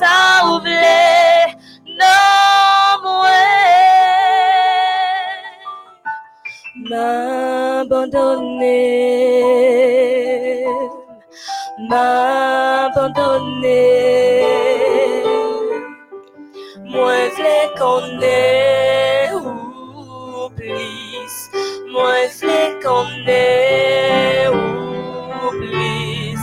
sa ou vle nan mwen M'abandonne M'abandonne Mwen vle konen ou vle konen ou plis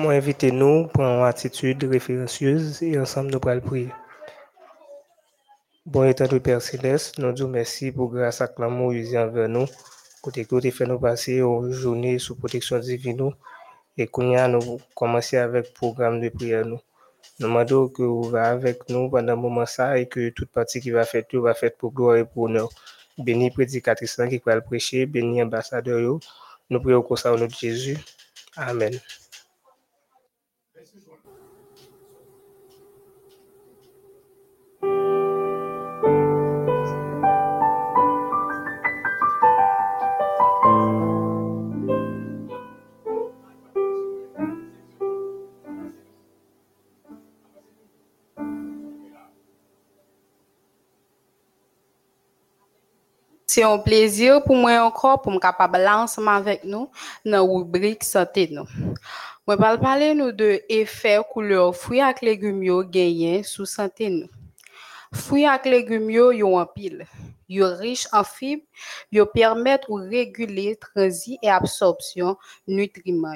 Moi, invitez-nous pour une attitude référencieuse et ensemble nous pourrons prier. Bon état de Père Céleste, nous disons merci pour grâce à l'amour usé envers nous. Côté que fait nous passer une journée sous protection divine et qu'on a nous commencer avec le programme de prière nous. Nous demandons que vous va avec nous pendant un moment ça et que toute partie qui va faire tout va faire pour gloire et pour honneur. Béni prédicatrice qui va le prêcher, béni ambassadeur. Nous prions au nom de Jésus. Amen. C'est un plaisir pour moi encore pour me capable ensemble avec nous dans la rubrique santé nous. Moi vais parler nous de effet couleur fruits et légumes yo gagné sous santé nous. Fruits et légumes yo yo en pile. Yo riche en fibres, yo permettent ou réguler transit et absorption nutriments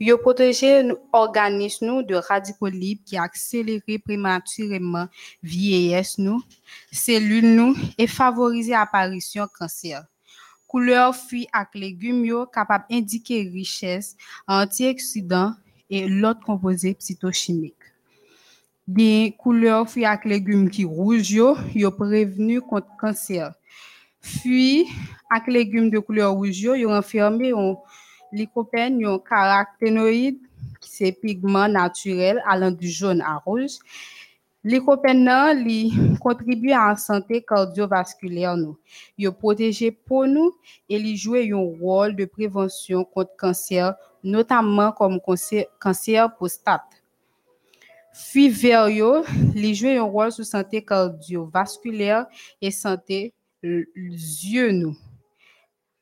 yo. Protéger l'organisme nous de radicaux libres qui accélèrent prématurément vieillesse nous, cellules nous et favoriser l'apparition cancer. Couleur fruits et légumes yo capable indiquer richesse en antioxydants et l'autre composés psychochimiques. Bien couleur fruits et légumes qui rouge yo, yo prévenu contre cancer. Fruits et légumes de couleur rouge yo, yo renfermé un lycopène, un carotènoïde, c'est pigment naturel allant du jaune à rouge. Lycopène li contribue à la santé cardiovasculaire nous. Il protège pour nous et il joue un rôle de prévention contre cancer, notamment comme cancer, cancer prostate. Verts yo, li un rôle sur santé cardiovasculaire et santé yeux.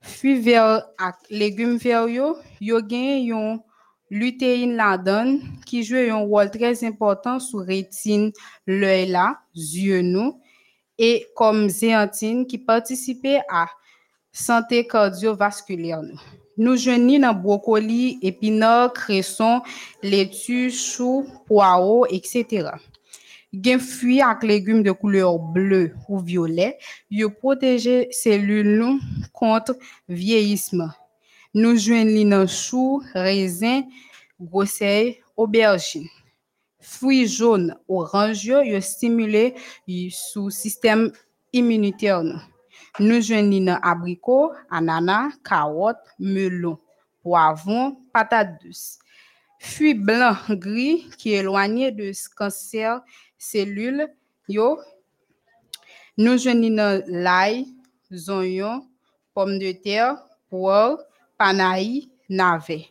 Fruits verts ak légumes verts yo, yo gen yon lutéine la qui joue un rôle très important sur rétine, l'œil là, yeux nous, et comme zéantine qui participe à santé cardiovasculaire nous. Nous joignons dans brocoli, épinards, cresson, laitue, chou, poireau, etc. Gen fruits ak légumes de couleur bleu ou violet, yo protège cellules nous contre vieillissement. Nous joignons dans chou, raisin, groseille, aubergine. Fruits jaunes, orange, yo, yo stimulé sous système immunitaire nous. Nous joignons dans abricot, ananas, carotte, melon, poivron, patate douce. Fruits blancs, gris, qui éloignés de ce cellules, yo, nous joignons dans l'ail, oignons, pommes de terre, poire, panaï, navet.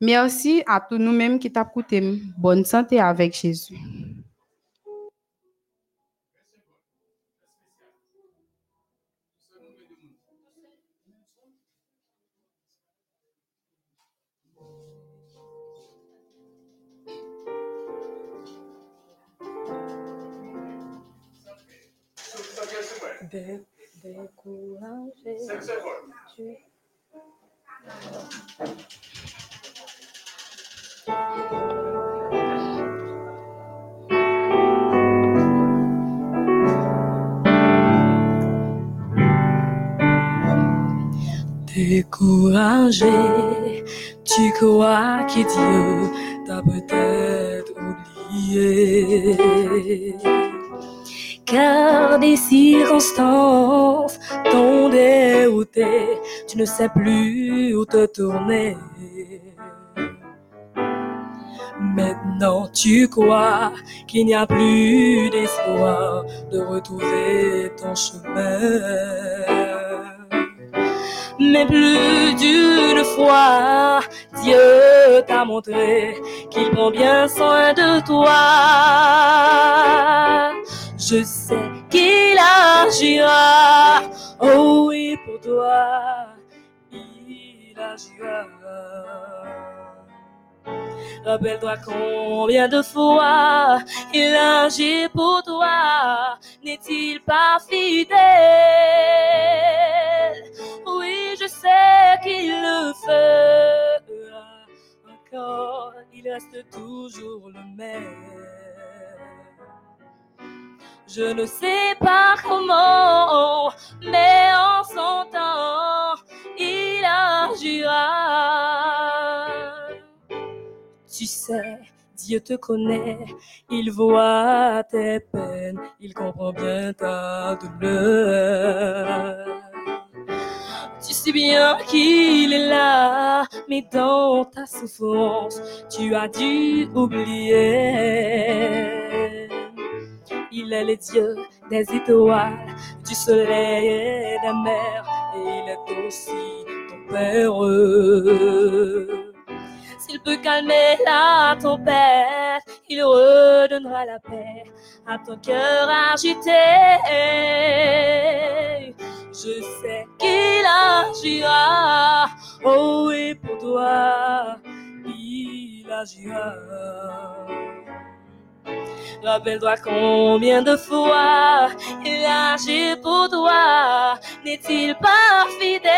Merci à tous nous-mêmes qui écouté. Bonne santé avec Jésus. de Tu... Découragé, tu crois que Dieu t'a peut-être oublié. Des circonstances t'ont dérouté, tu ne sais plus où te tourner. Maintenant tu crois qu'il n'y a plus d'espoir de retrouver ton chemin. Mais plus d'une fois, Dieu t'a montré qu'il prend bien soin de toi. Je sais qu'il agira, oh oui, pour toi, il agira. Rappelle-toi combien de fois il agit pour toi. N'est-il pas fidèle? Oui, je sais qu'il le fera encore. Il reste toujours le même. Je ne sais pas comment, mais en son temps, il agira. Tu sais, Dieu te connaît, il voit tes peines, il comprend bien ta douleur. Tu sais bien qu'il est là, mais dans ta souffrance, tu as dû oublier. Il est le Dieu des étoiles, du soleil et des mers, et il est aussi ton Père. S'il peut calmer la tempête, il redonnera la paix à ton cœur agité. Je sais qu'il agira, oh oui, pour toi, il agira. Rappelle-toi combien de fois il agit pour toi, n'est-il pas fidèle?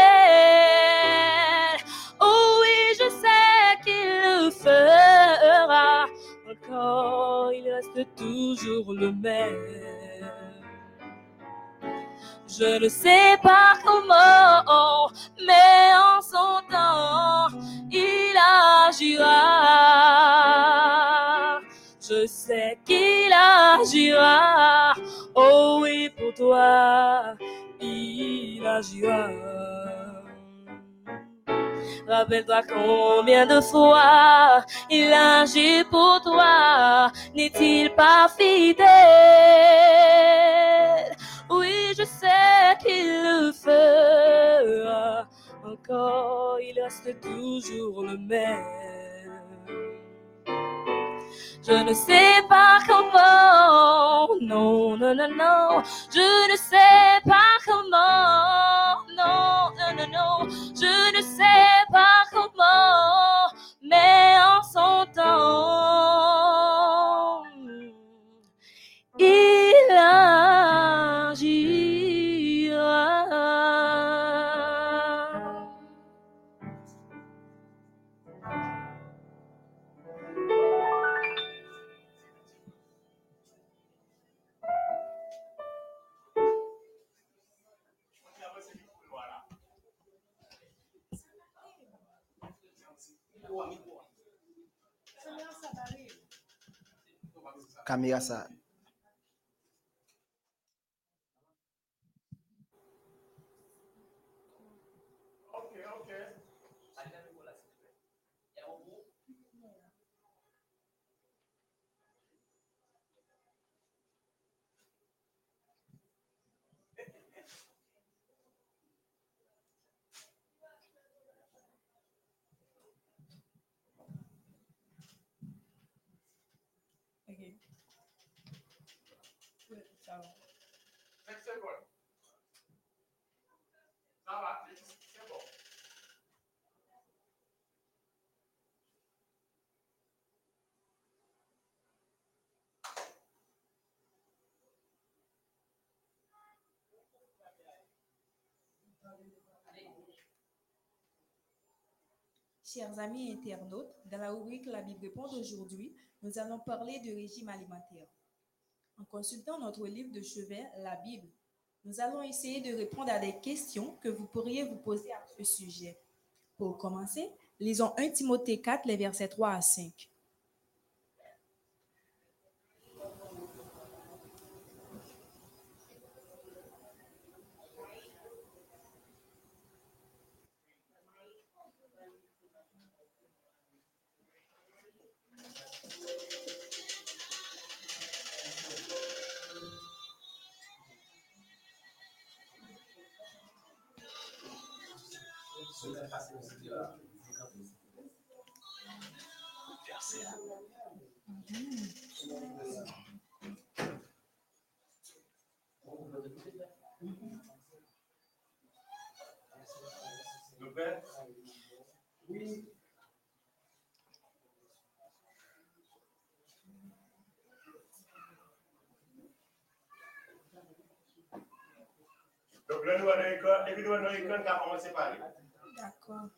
Oh oui, je sais qu'il le fera encore, il reste toujours le même. Je ne sais pas comment, mais en son temps, il agira. Je sais qu'il agira. Oh oui, pour toi, il agira. Rappelle-toi combien de fois il agit pour toi. N'est-il pas fidèle? Oui, je sais qu'il le fera. Encore, il reste toujours le même. Je ne sais pas comment, non, non, non, non. Je ne sais pas comment, non, non, non, non. Je ne sais Caméra ça. Chers amis internautes, dans la rubrique La Bible répond d'aujourd'hui, nous allons parler de régime alimentaire. En consultant notre livre de chevet, la Bible, Nous allons essayer de répondre à des questions que vous pourriez vous poser à ce sujet. Pour commencer, lisons 1 Timothée 4, les versets 3 à 5. Donc là, nous allons école, et puis nous allons école qui a commencé par lui. D'accord.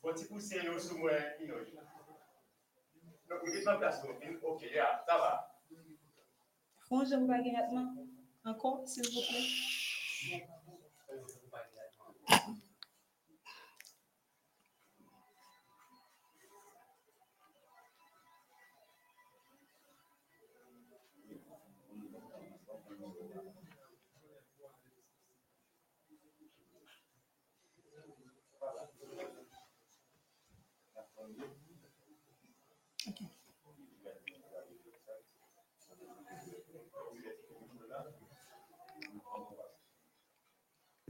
Faut-il pousser nous sous moi, Inoji? Donc, vous êtes en place, donc, ok, yeah, ça va. Je vous. Encore, s'il vous plaît.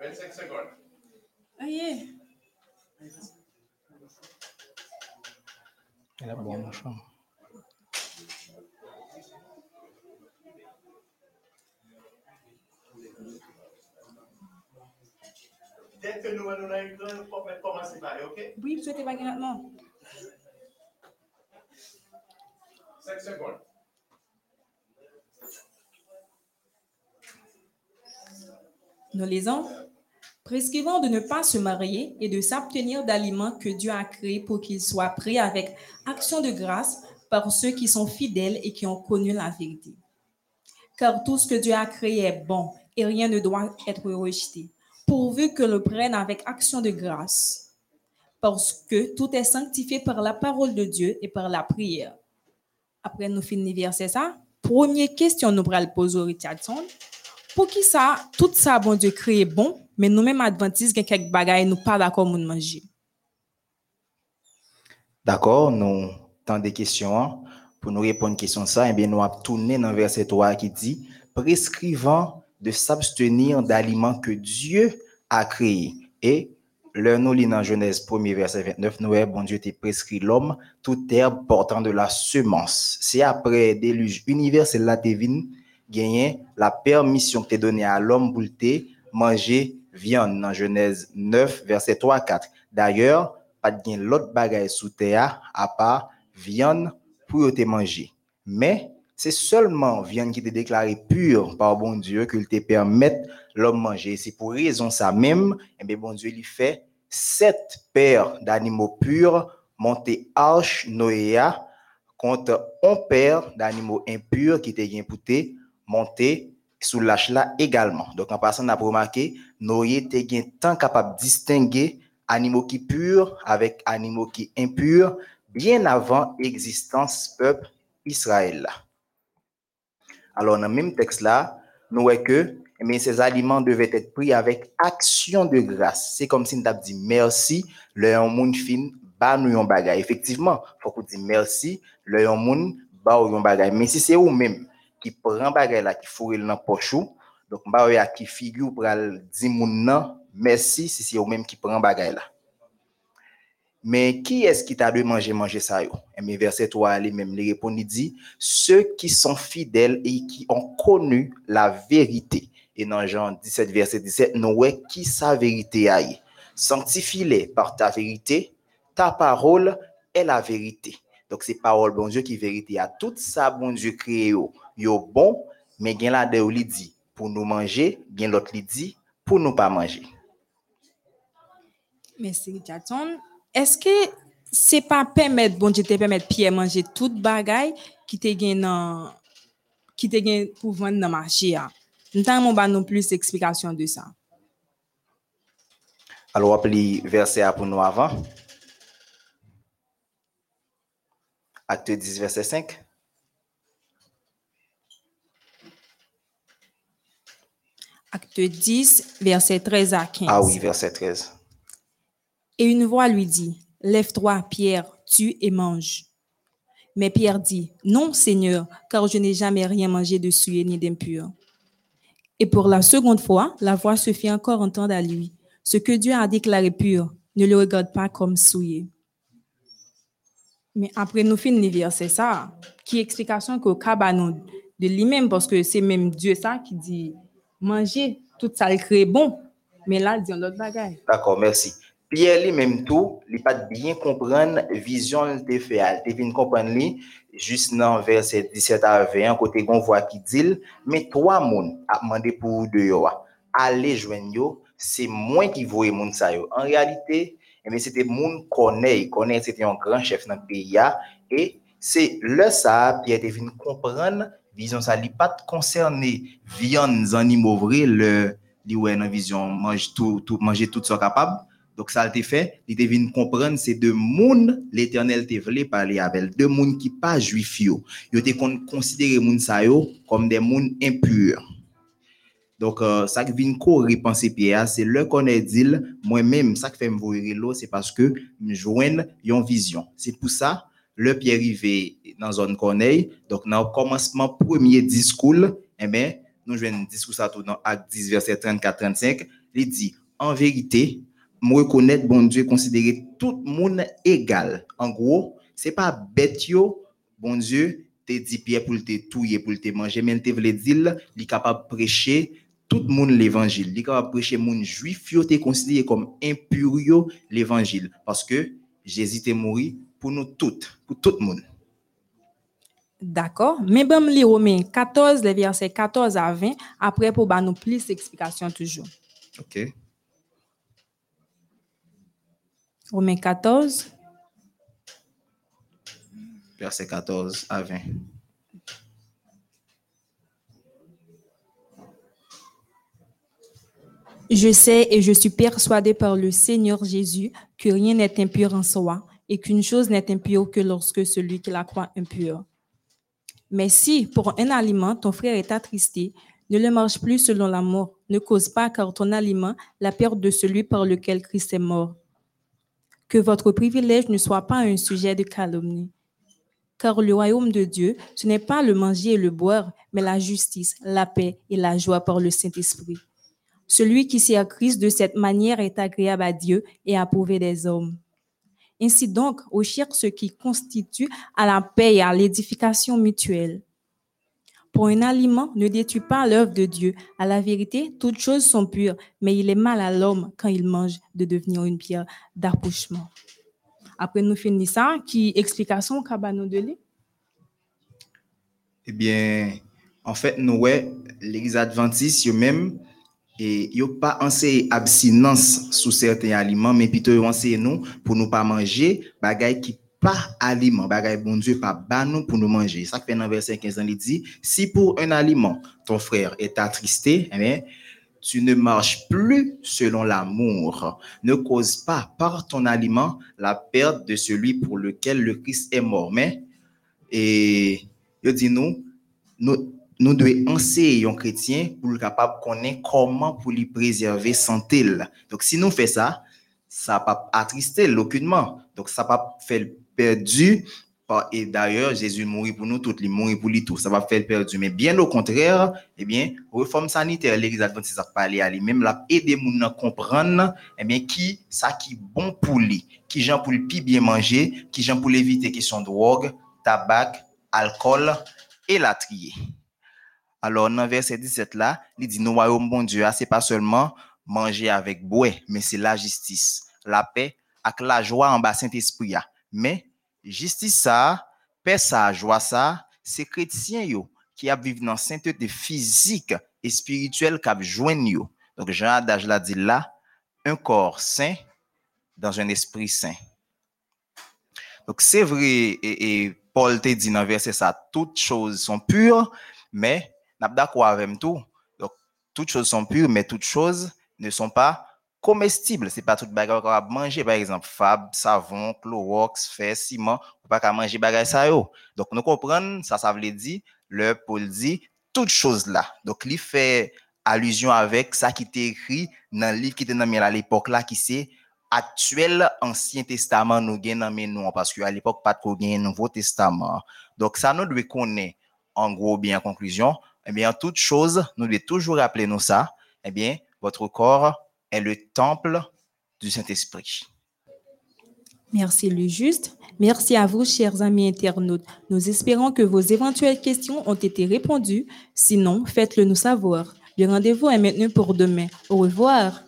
25 secondes. Ah, Aïe. Elle a bon machin. Dès que nous allons là, nous allons commencer par ok? Oui, vous souhaitez pas maintenant. 5 secondes. Nous lisons. Prescrivons de ne pas se marier et de s'abstenir d'aliments que Dieu a créés pour qu'ils soient pris avec action de grâce par ceux qui sont fidèles et qui ont connu la vérité. Car tout ce que Dieu a créé est bon et rien ne doit être rejeté, pourvu que le prenne avec action de grâce. Parce que tout est sanctifié par la parole de Dieu et par la prière. Après nous finir verset ça, première question nous pral poser au Richardson. Pour qui ça, tout ça, bon Dieu créé bon, mais nous-mêmes adventistes, il quelques bagailles, nous pas d'accord nous manger. D'accord, nous tant des questions. hein. Pour nous répondre à question ça, eh bien, nous avons tourné dans verset 3 qui dit prescrivant de s'abstenir d'aliments que Dieu a créés. Et le nous lit dans Genèse 1er verset 29, nous bon Dieu t'a prescrit l'homme, toute herbe portant de la semence. C'est après déluge universel là t'es gagner la permission que t'es donnée à l'homme pour te manger viande dans Genèse 9 verset 3 à 4. D'ailleurs, pas de gain l'autre bagaille sous terre à part viande pour yo te manger. Mais c'est seulement viande qui te déclarée pure par bon Dieu qu'il te permette l'homme manger. C'est pour raison ça même, et bien bon Dieu lui fait sept paires d'animaux purs monter arche Noéa contre un paire d'animaux impurs qui te gain pour te monter sous l'âge là également. Donc en passant, on a remarqué, te gain tant capable de distinguer animaux qui purs avec animaux qui impurs bien avant existence peuple Israël. là. Alors dans le même texte là, nous voyons que mais ces aliments devaient être pris avec action de grâce. C'est comme si nous avons dit merci, le moun fin, ba nous yon bagay. Effectivement, faut qu'on dise merci, le moun, ba yon bagay. Mais si c'est vous qui prend bagay là, qui fourre dans pochou, donc ba ou ya qui figure pour dire moun nan, merci si c'est vous même qui prend bagay là. Mais qui est-ce qui t'a de manger, manger ça yo? Et mais verset 3, lui-même, il répond, il dit, ceux qui sont fidèles et qui ont connu la vérité. Et dans Jean 17, verset 17, nous voyons qui sa vérité aille? Sanctifie-les par ta vérité, ta parole est la vérité. Donc, c'est parole, bon Dieu, qui vérité. À tout ça, bon Dieu, créé yo, bon, mais gen la de ou li dit, pour nous manger, bien l'autre li dit, pour nous pas manger. Merci Richardson. Est-ce que c'est pas permettre bon Dieu te permettre Pierre manger toute bagaille qui te gen dans qui te gen pour vendre dans marché a? N'tan mon ba non plus explication de ça. Alors, on pli verset à pour nous avant. Acte 10, verset 5. Acte 10, verset 13 à 15. Ah oui, verset 13. Et une voix lui dit, Lève-toi, Pierre, tue et mange. Mais Pierre dit, Non, Seigneur, car je n'ai jamais rien mangé de souillé ni d'impur. Et pour la seconde fois, la voix se fit encore entendre à lui. Ce que Dieu a déclaré pur, ne le regarde pas comme souillé. Mais après nous finissons le verset ça, qui explication que cabanon de lui-même, parce que c'est même Dieu ça qui dit, manger, tout ça le crée bon. Mais là, dit l'autre bagaille. D'accord, merci. Pierre lui-même tout, il pas bien comprendre vision de fait. Il vient comprendre lui juste dans verset 17 à 20 côté qu'on voit qui dit mais trois moun a demandé pour de yo a. aller joindre yo, c'est moi qui voyais moun ça. En réalité, eh bien, c'était moun connaît, connaît c'était un grand chef dans le pays et c'est le ça Pierre vient comprendre vizyon sa li pat konserne vyon zanimo vre le li wè nan vizyon manje tout, tout, manje tout so kapab. Dok sa l te fe, li te vin kompren se de moun l'Eternel te vle pale avel. De moun ki pa juif yo. Yo te kon konsidere moun sa yo kom de moun impur. Dok uh, sa ki vin ko ripanse piye a, se lè kon e dil, mwen mèm sa ki fe mvoyre lo, se paske mjwen yon vizyon. Se pou sa, mwen mwen arrivé dans zone Corneille, donc dans le commencement premier discours, eh bien, nous jouons discours ça tout dans Acte 10, verset 34-35, il dit, en vérité, moi reconnaître bon Dieu considérer tout le monde égal. En gros, c'est pas bête yo, bon Dieu te dit Pierre pour te touiller pour te manger, mais te veut dire il est capable de prêcher tout le monde l'évangile. Il est capable de prêcher monde juif yo te impur yo l'évangile parce que Jésus est mort pour nous toutes, pour tout le monde. D'accord. Mais bon, les Romains 14, les versets 14 à 20, après pour ba nous plus d'explications toujours. OK. Romains 14, Verset 14 à 20. Je sais et je suis persuadé par le Seigneur Jésus que rien n'est impur en soi et qu'une chose n'est impure que lorsque celui qui la croit impure. Mais si, pour un aliment, ton frère est attristé, ne le mange plus selon la mort, ne cause pas car ton aliment la perte de celui par lequel Christ est mort. Que votre privilège ne soit pas un sujet de calomnie. Car le royaume de Dieu, ce n'est pas le manger et le boire, mais la justice, la paix et la joie par le Saint-Esprit. Celui qui sert Christ de cette manière est agréable à Dieu et approuvé des hommes. Ainsi donc, on cherche ce qui constitue à la paix et à l'édification mutuelle. Pour un aliment, ne détruis pas l'œuvre de Dieu. À la vérité, toutes choses sont pures, mais il est mal à l'homme quand il mange de devenir une pierre d'approchement. Après nous finissons ça, qui explication cabano de lui? Eh bien, en fait, nous, ouais, l'église adventiste, eux-mêmes, et yo pas enseigné abstinence sous certains aliments, mais plutôt enseigné nous pour nous pas manger bagay qui pas aliment, bagay bon Dieu pas ba nous pour nous manger. Ça fait dans verset 15 il dit si pour un aliment ton frère est attristé, eh tu ne marches plus selon l'amour. Ne cause pas par ton aliment la perte de celui pour lequel le Christ est mort. Mais, et, il dit nous, nous, nous devons enseigner un chrétien pour le capable connaître comment pour lui préserver santé. Donc, si nous faisons ça, ça va pas attrister aucunement. Donc, ça va pas faire perdu. Et d'ailleurs, Jésus mourit pour nous, tout, il mourit pour lui tout. Ça va faire perdu. Mais bien au contraire, eh bien, réforme sanitaire, l'église adventiste a parlé à lui, même la aider moun à comprendre, eh bien, qui, ça qui bon pour lui, qui gens pour le bien manger, qui gens pour l'éviter question de drogue, tabac, alcool et la trier. Alors, dans verset 17 là, il dit, nous royaume bon Dieu, ah, c'est pas seulement manger avec boire, mais c'est la justice, la paix, avec la joie en bas Saint-Esprit. ah. Mais, justice ça, paix ça, joie ça, c'est chrétien yo, qui a vivre dans sainteté physique et spirituelle qui a joindre yo. Donc, Jean Adage l'a dit là, un corps saint dans un esprit saint. Donc, c'est vrai, et, et Paul te dit dans verset ça, toutes choses sont pures, mais, n'a pas tout. Donc, toutes choses sont pures, mais toutes choses ne sont pas comestibles. C'est pas toute bagarre qu'on va manger, par exemple, fab, savon, chlorox, fer, ciment, ou pas qu'à manger bagarre ça yo. Donc, nous comprenons, ça, ça veut dire, le Paul dit, toutes choses là. Donc, il fait allusion avec ça qui était écrit dans le livre qui était dans à l'époque là, qui c'est actuel Ancien Testament nous gagne dans nous parce qu'à l'époque pas de Nouveau Testament. Donc ça nous doit connaître en gros bien en conclusion, eh bien toute chose nous devons toujours rappeler nous ça, eh bien votre corps est le temple du Saint-Esprit. Merci le juste. Merci à vous, chers amis internautes. Nous espérons que vos éventuelles questions ont été répondues. Sinon, faites-le nous savoir. Le rendez-vous est maintenant pour demain. Au revoir.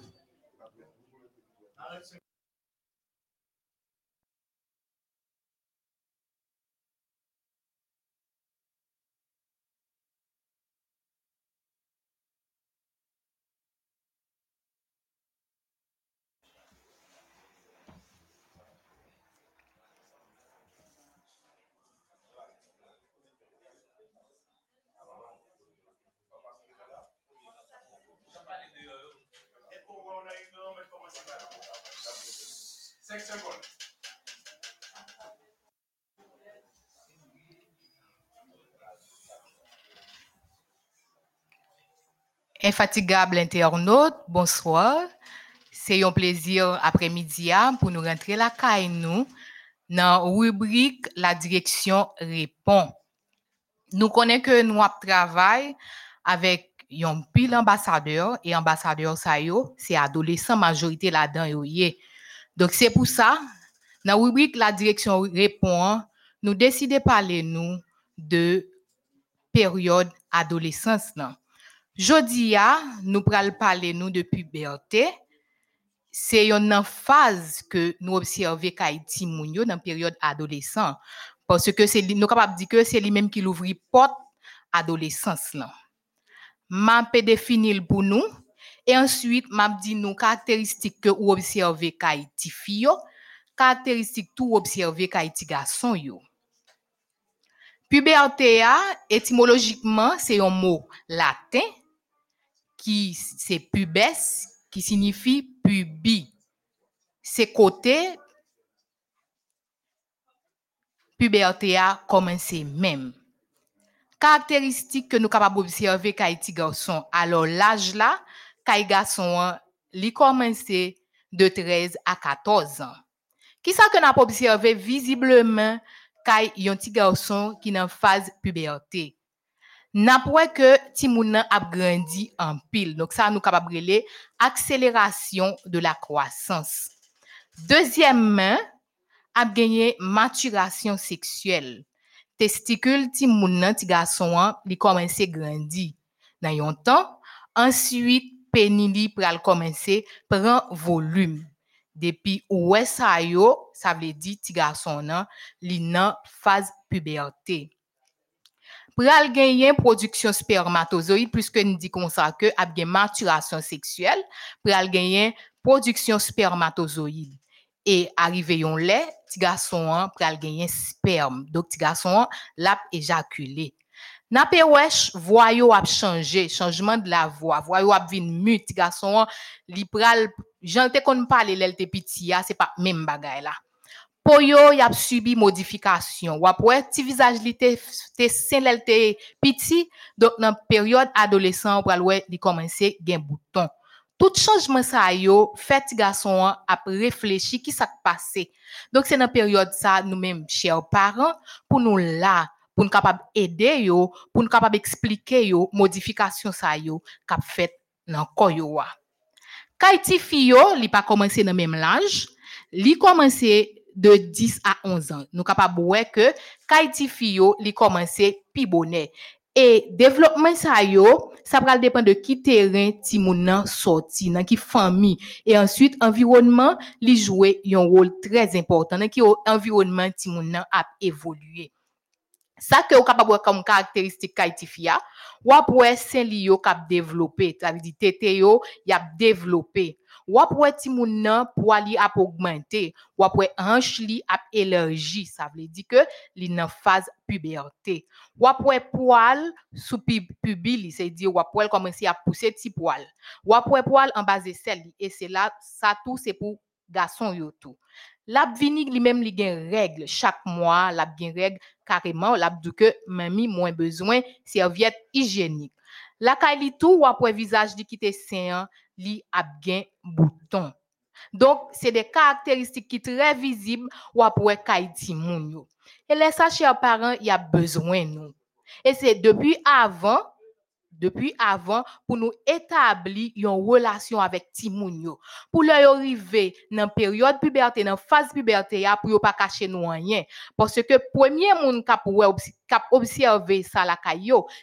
Infatigable internaute, bonsoir. C'est un plaisir après-midi hein, pour nous rentrer la caille nous dans rubrique La direction répond. Nous connaissons que nous travaillons avec un pile ambassadeur et ambassadeur ça c'est adolescent majorité là-dedans. Donc c'est pour ça dans la rubrique La direction répond, nous décidons de parler nous de période adolescence. Jodi a, nous pral parler nous de puberté. C'est une phase que nous observons yo dans période adolescent parce que c'est nous capable dire que c'est lui même qui l'ouvre porte adolescence là. M'a définir pour nous et ensuite m'a dit nous caractéristiques que ou observer qu'Haïti fille yo, caractéristiques tout observer qu'Haïti garçon yo. Puberté étymologiquement c'est un mot latin qui c'est pubes qui signifie pubi. C'est côté puberté a commencé même. Caractéristique que nous capables d'observer qu'Haïti garçon. Alors l'âge là, qu'Haïti garçon li commencé de 13 à 14 ans. Qui ça que n'a pas observé visiblement qu'il y a un petit garçon qui est en phase puberté? N'a pas que ti moun nan ap grandi en pile. Donc ça nous capable relé accélération de la croissance. Deuxièmement, ap gagné maturation sexuelle. Testicule ti moun nan ti garçon an, li commencé grandi dans yon temps. Ensuite, pénis pral commencer prend volume. Depuis ouè sa yo, ça veut dire ti garçon nan li nan phase puberté. Pral genyen production spermatozoïde puisque nous dit comme ça que ap gen maturation sexuelle, pral genyen production spermatozoïde. Et arrivé yon lait, ti garçon an pral genyen sperme. Donc ti garçon an lap éjaculé. Napé wesh, voix yo ap changé, changement de la voix, voix yo ap vin mute, ti garçon an li pral jante kon parler l'el te piti ya, c'est pas même bagay la. Yo y a subi modification. Ou après petit visage li te te sen lel te petit donc dans période adolescent pour ouais li commencer gen bouton. Tout changement ça yo fait ti garçon a réfléchi qui ça passé. Donc c'est dans période ça nous mêmes chers parents pour nous là pour nous capable aider yo, pour nous capable expliquer yo modification ça yo qu'a fait dans corps yo. Kaiti fiyo, li pa commencé dans même l'âge, li commencé de 10 à 11 ans. Nous capable ouais que Kaiti fiyo, li commencé pi bonnet. Et développement ça yo, ça va dépendre de qui terrain ti moun nan sorti, dans qui famille et ensuite environnement li jouer un rôle très important dans qui environnement ti moun nan a évolué. Ça que vous capable comme caractéristique kaitifia, ou après saint li yo kap développé, ça veut dire tété yo y a développé. Ou après ti moun nan poil li ap augmenté, ou après hanche li ap élargi, ça veut dire que li nan phase puberté. Après poil sous pubi li, c'est dire après commencer à pousser petit poil. Après poil en bas de sel et c'est là ça tout c'est pour garçon yo tout. Lap vini li même li gen règle chaque mois, lap gen règle carrément, lap dit que mamie moins besoin serviette hygiénique. La kay li tout ou après visage li qui te sain, li ap gen bouton. Donc c'est des caractéristiques qui très visibles ti moun yo. Et les ça chers parents, il y a besoin nous. Et c'est depuis avant depuis avant pour nous établir une relation avec ti moun yo. Pour leur arriver dans période puberté, dans phase puberté pour yo pas cacher nous rien parce que premier moun k'ap wè obs- k'ap observer ça la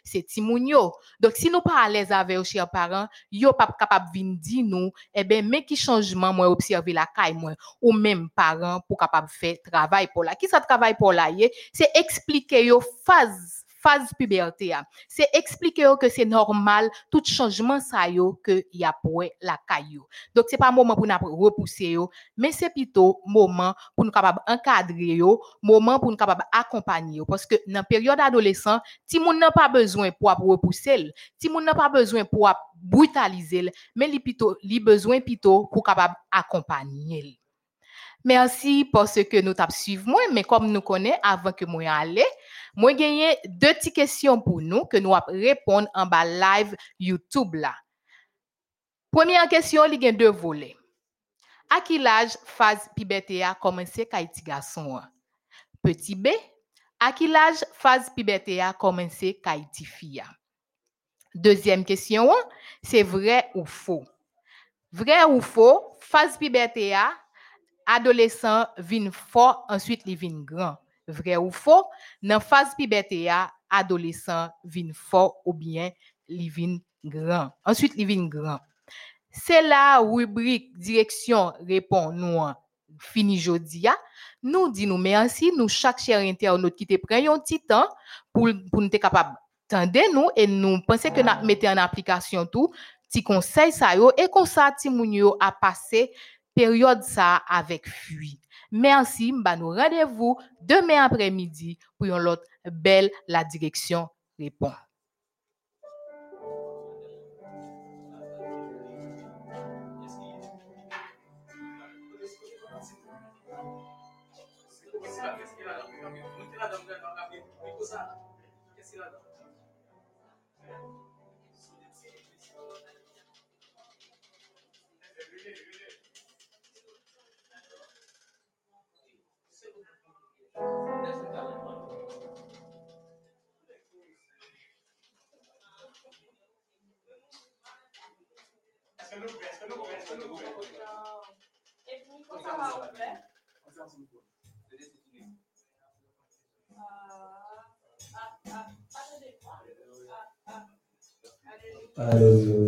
c'est ti moun yo. Donc si nous pas à l'aise avec nos chers parents, yo pas capable vinn di nous eh ben mais qui changement moi observer la moi? Ou même parents pour capable faire travail pour la. Qui ça travail pour la? C'est expliquer yo phase phase puberté. C'est expliquer que c'est normal tout changement ça yo que y a pour la caillou. Donc c'est pas moment pour nous repousser mais c'est plutôt moment pour nous capable encadrer yo, moment pour nous capable accompagner parce que dans période adolescent, ti moun n'a pas besoin pour repousser, ti moun n'a pas besoin pour brutaliser, mais li plutôt besoin plutôt pour capable accompagner. Merci parce que nous tap suivre moi, mais comme nous connaissons avant que moi aller, moi gagné deux petites questions pour nous que nous allons répondre en bas live YouTube. Première question, il y a deux volets. À quel âge phase puberté a commencé garçon? Petit B, à quel âge phase puberté a commencé fille? Deuxième question, c'est vrai ou faux? Vrai ou faux, phase puberté a, adolescent vin fort, ensuite li vin grand. Vrai ou faux, dans phase puberté a, adolescent vin fort ou bien li grand. Ensuite li grand. C'est la rubrique direction répond nous fini jodi a. Nous dit nous merci, nous chaque cher internaute qui te prend un petit temps pour nous te capable tendez nous et nous penser que nous mettez en application tout ti conseil ça et comme ça passé période ça avec fuite. Merci, m'a nous rendez-vous demain après-midi pour une autre belle la direction répond.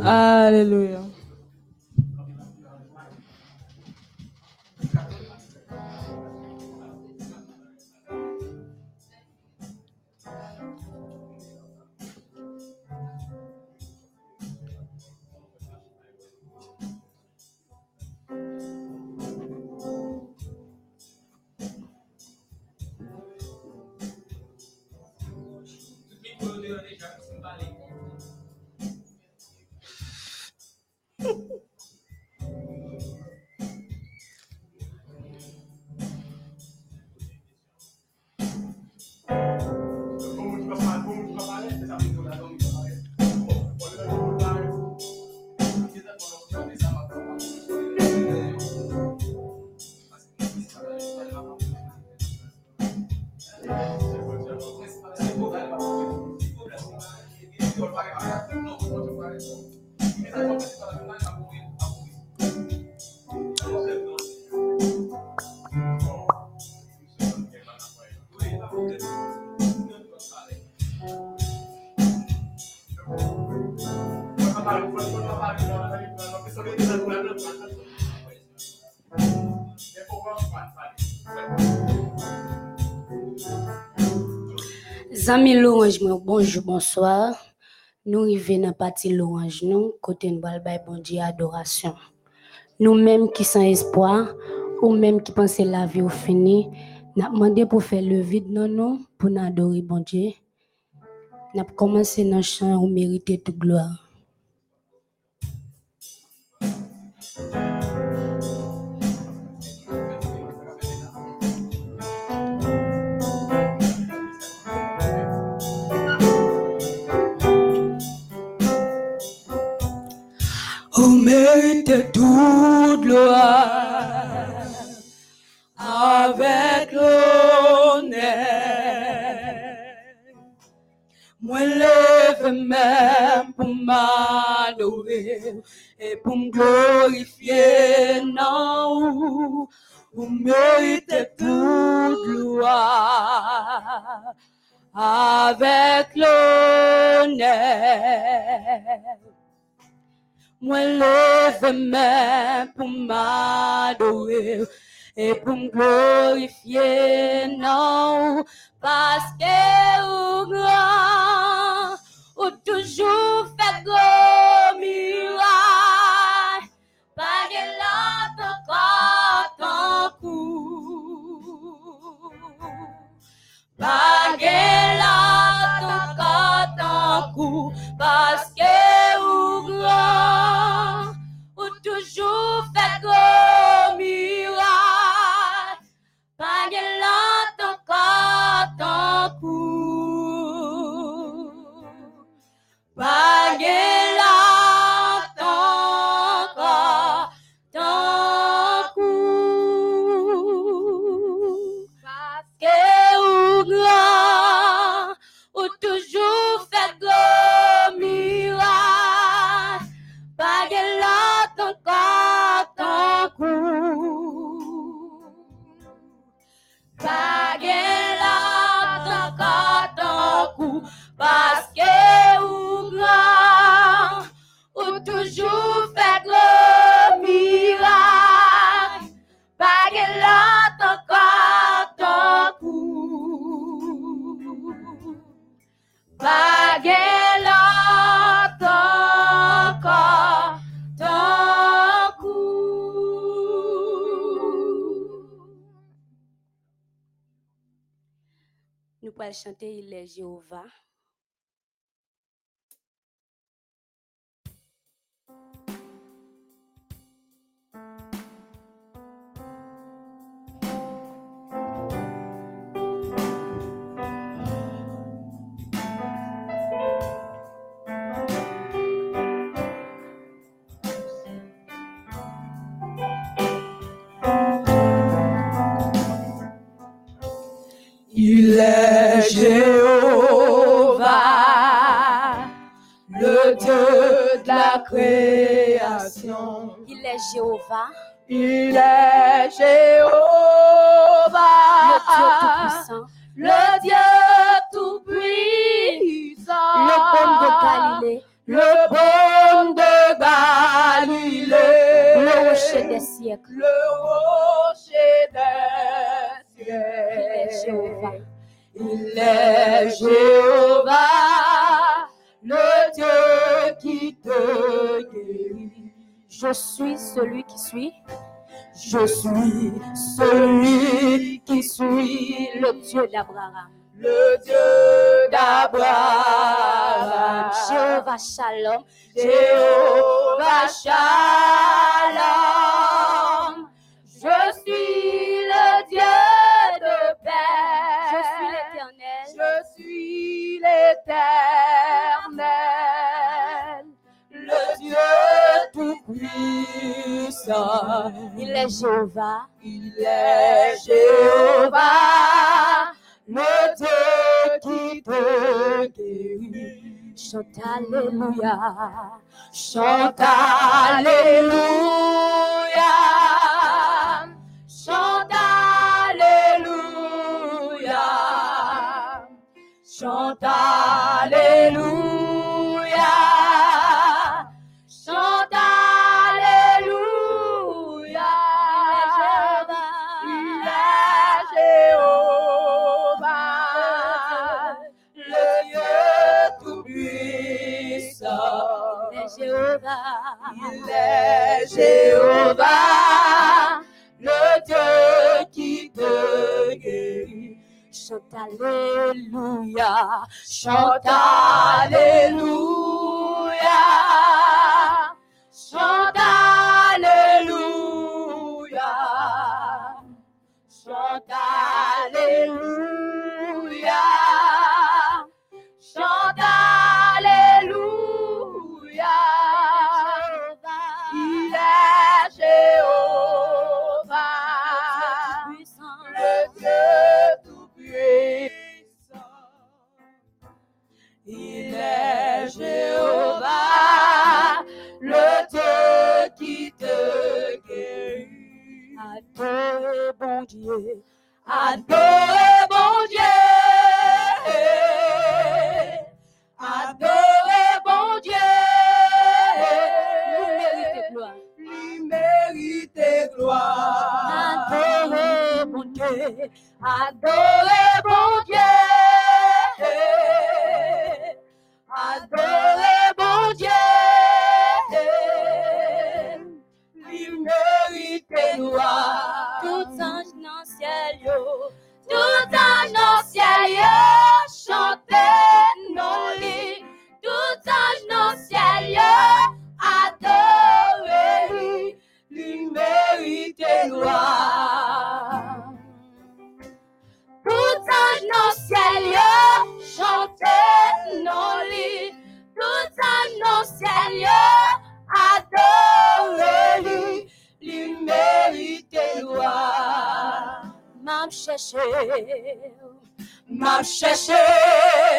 Alléluia. Zami louange mwen, bonjou, bonsoir. Nou rive nan pati louange nou, kote nou bal bay bon Dieu adorasyon. Nou menm ki san espoir, ou menm ki pense la vie ou fini, nap mande pou fè le vide nan nou, pou nan adori bon Dieu. Nap komanse nan chan ou merite tout gloire. Méritez toute gloire avec l'honneur. Moi lève même pour m'adorer et pour me glorifier. Non, vous méritez toute gloire avec l'honneur. Moi lève main pour m'adorer et pour me glorifier, non, parce que au grand, ou toujours fait gros miracle, pas de l'autre quand coup. Bagela ton coup parce que toujours fait gros miracle. Bagela ton coup. Bagela ton ton coup. Pas de l'autre encore ton coup, parce que ou grand, ou toujours Pouvons chanter Il est Jéhovah. Jéhovah, le Dieu de la création. Il est Jéhovah, Il est le Dieu Jéhovah, tout-puissant. le Dieu tout-puissant, Le bon de Galilée, le bon de Galilée, le rocher des siècles. Est Jéhovah, le Dieu qui te guérit. Je suis celui qui suis, Je suis celui qui suis le Dieu d'Abraham. le Dieu d'Abraham. Jéhovah Shalom, Jéhovah Shalom. Je suis l'éternel, le Dieu tout-puissant. Il est Jéhovah, Il est Jéhovah, le Dieu qui te guérit. chante Alléluia. Chante Alléluia. Alléluia. Chante Alléluia. Jéhovah. Le Dieu tout-puissant. Jéhovah. Jéhovah. Chante Alléluia, chante Alléluia, chante Alléluia, chante Alléluia, Adorez bon Dieu, adorez bon Dieu. Adorez bon Dieu. Lui mérite gloire. Adorez bon Dieu. Adorez M'a cherché, m'a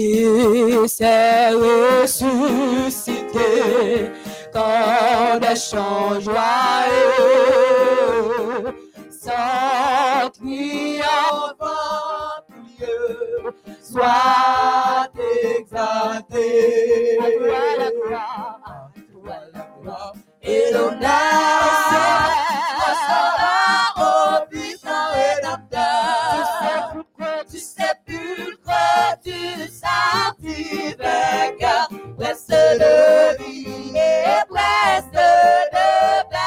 Christ est ressuscité, quand des chants joyeux, sans triomphant Dieu, soit exalté. La gloire, la gloire, et l'honneur, au puissant rédempteur. Sépulcre, du sanctificateur, presse de vie et presse de gloire.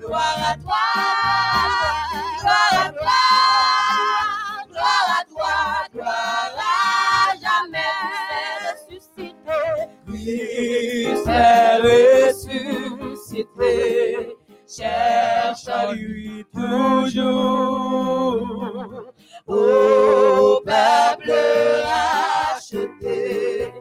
Gloire à toi, gloire à toi, gloire à toi, gloire à jamais ressuscité. Christ est ressuscité, lui toujours. Ô peuple racheté,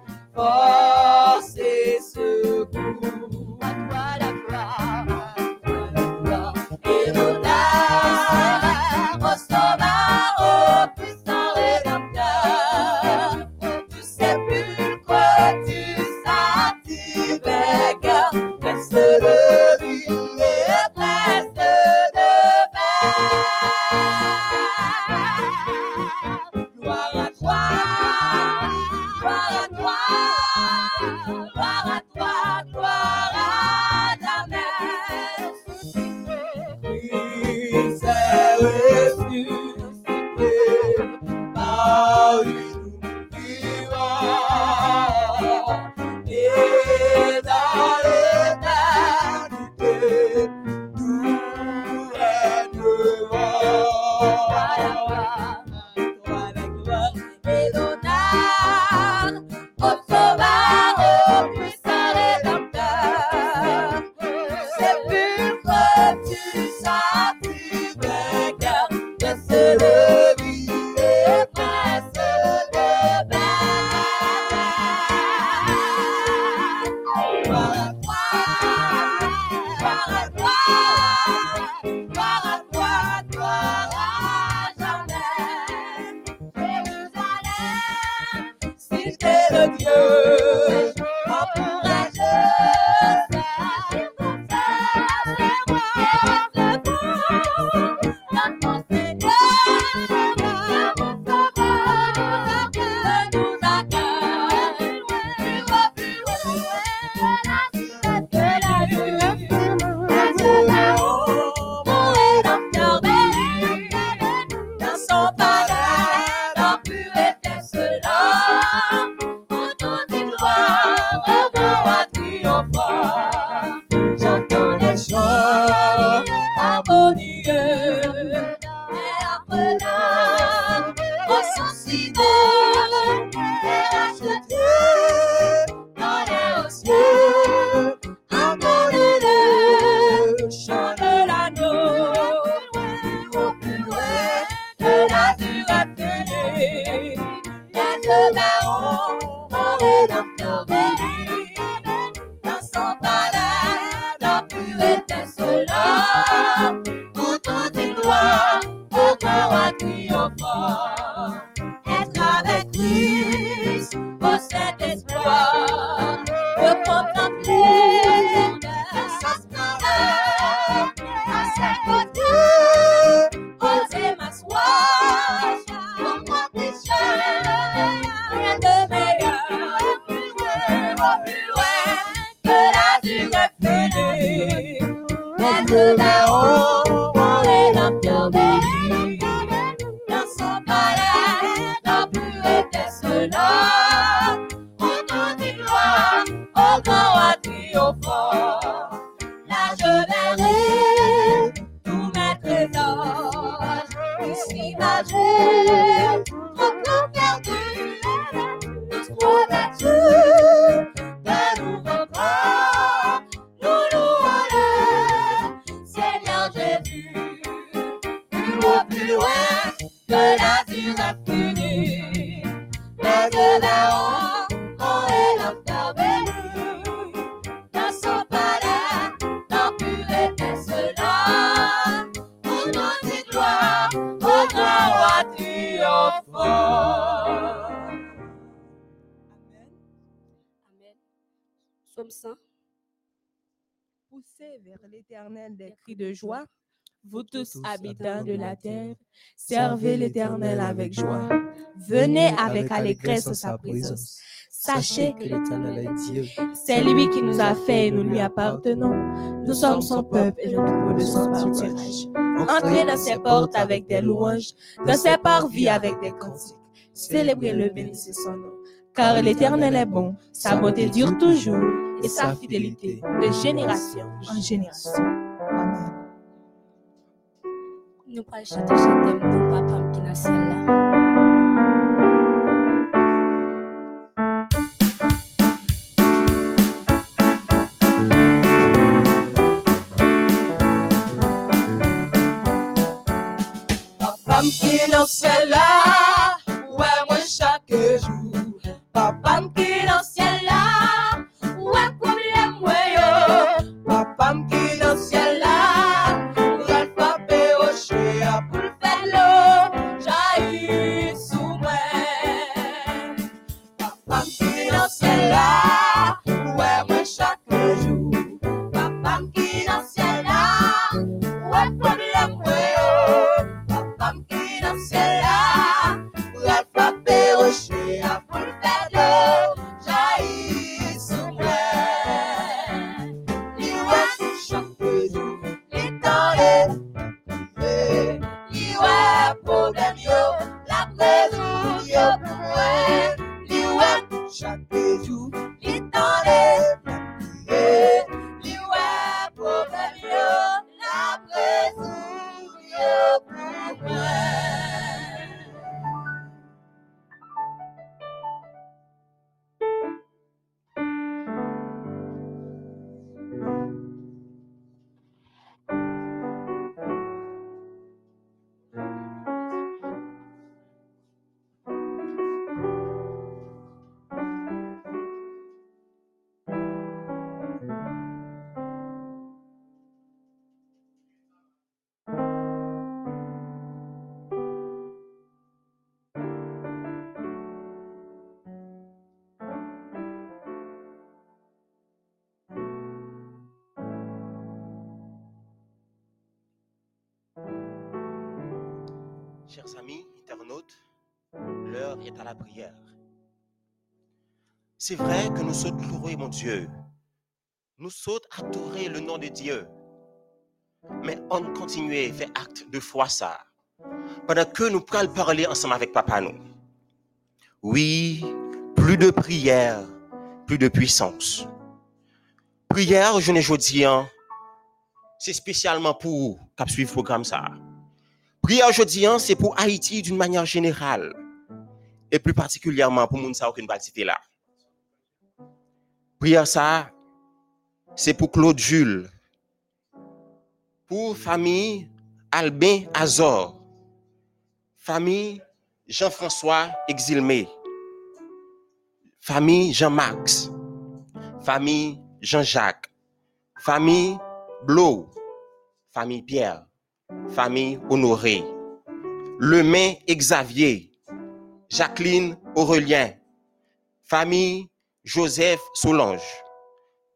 habitants de la terre, servez l'Éternel avec joie. Venez avec allégresse à sa présence. Sachez que l'Éternel est Dieu. C'est lui qui nous a fait et nous lui appartenons. Nous sommes son peuple et le troupeau de son pâturage. Entrez dans ses portes avec des louanges, dans ses parvis avec des cantiques. Célébrez-le, bénissez son nom. Car l'Éternel est bon, sa beauté dure toujours et sa fidélité de génération en génération. Amen. Nou pal chate, chate m nou papam ki nan sel la C'est vrai que nous sommes louer mon Dieu. Nous sommes adorer le nom de Dieu. Mais on continue à faire acte de foi ça. Pendant que nous pourrons parler ensemble avec papa nous. Oui, plus de prière, plus de puissance. Prière, je ne jeudi, hein, c'est spécialement pour qui suivent le programme ça. Prière aujourd'hui, hein, c'est pour Haïti d'une manière générale. Et plus particulièrement pour moun sa qui ne citer là. Prière ça, c'est pour Claude Jules. Pour famille Albin Azor. Famille Jean-François Exilmé. Famille Jean-Max. Famille Jean-Jacques. Famille Blo. Famille Pierre. Famille Honoré. Lemay Xavier. Jacqueline Aurélien. Famille Joseph Solange.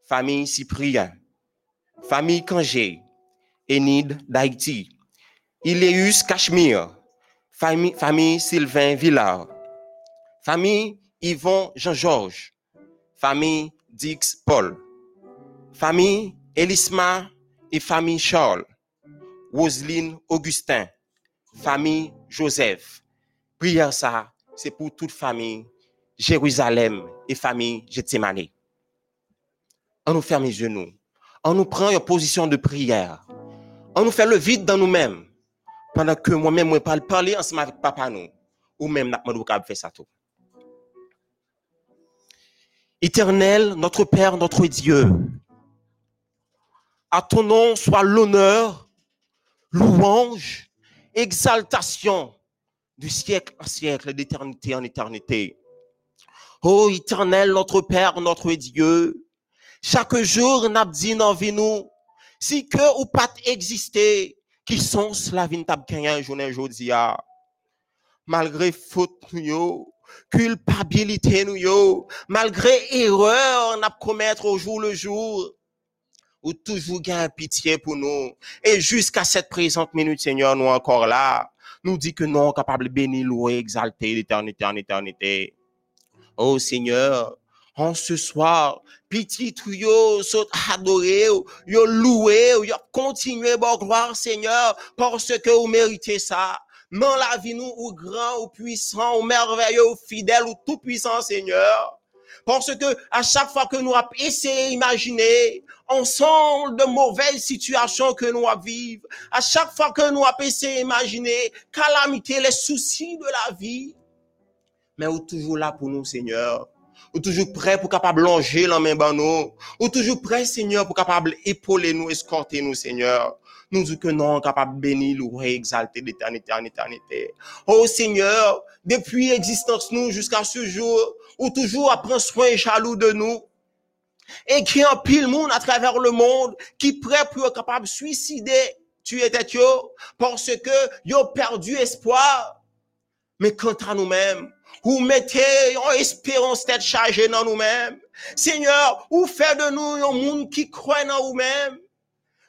Famille Cyprien. Famille Kangé. Enid d'Haïti. Iléus Cachemire. Famille, Sylvain Villard. Famille Yvon Jean-Georges. Famille Dix Paul. Famille Elisma et famille Charles. Roselyne Augustin. Famille Joseph. Prière ça, c'est pour toute famille Jérusalem et famille Gethsemane. On nous ferme les genoux. On nous prend une position de prière. On nous fait le vide dans nous-mêmes. Pendant que moi-même, je parle parler ensemble avec papa nous. Ou même, nous faire ça tout. Éternel, notre Père, notre Dieu, à ton nom soit l'honneur, louange, exaltation du siècle en siècle, d'éternité en éternité. Ô éternel, notre Père, notre Dieu, chaque jour, n'a dit nous, si que ou pas exister, qui sont la vie tab un journée aujourd'hui, malgré faute nous culpabilité nous malgré erreur n'a commettre au jour le jour, ou toujours gain pitié pour nous. Et jusqu'à cette présente minute, Seigneur, nous encore là, nous dit que nous sommes capables de bénir, louer, exalter l'éternité en éternité. Oh Seigneur, en ce soir, petit yo sont adoré, yo loué, yo continué bon gloire Seigneur, parce que vous méritez ça. Dans la vie nous, ou grand, ou puissant, ou merveilleux, ou fidèle, ou tout puissant Seigneur. Parce que à chaque fois que nous avons essayé d'imaginer ensemble de mauvaises situations que nous vivre, à chaque fois que nous avons essayé d'imaginer calamité, les soucis de la vie, mais ou toujours là pour nous, Seigneur. Ou toujours prêt pour capable longer la main ban nous. Ou toujours prêt, Seigneur, pour capable épauler nous, escorter nous, Seigneur. Nous disons que non, capable bénir, louer, exalter d'éternité en éternité. Oh Seigneur, depuis existence nous jusqu'à ce jour, ou toujours à prendre soin jaloux de nous. Et qui en pile monde à travers le monde, qui prêt pour être capable de suicider, tu étais yo, parce que yo perdu espoir. Mais quant à nous-mêmes, ou mettez en espérance tête chargée dans nous-mêmes. Seigneur, ou fait de nous un monde qui croit en nous-mêmes.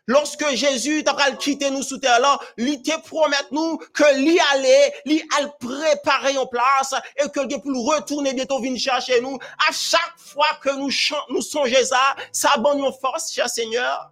Lorsque Jésus t'a quitté nous sous terre là, il te promet nous que lui aller, lui al préparer en place et que pour retourner bientôt venir chercher nous. À chaque fois que nous nous songeons ça, ça bonne force, cher Seigneur.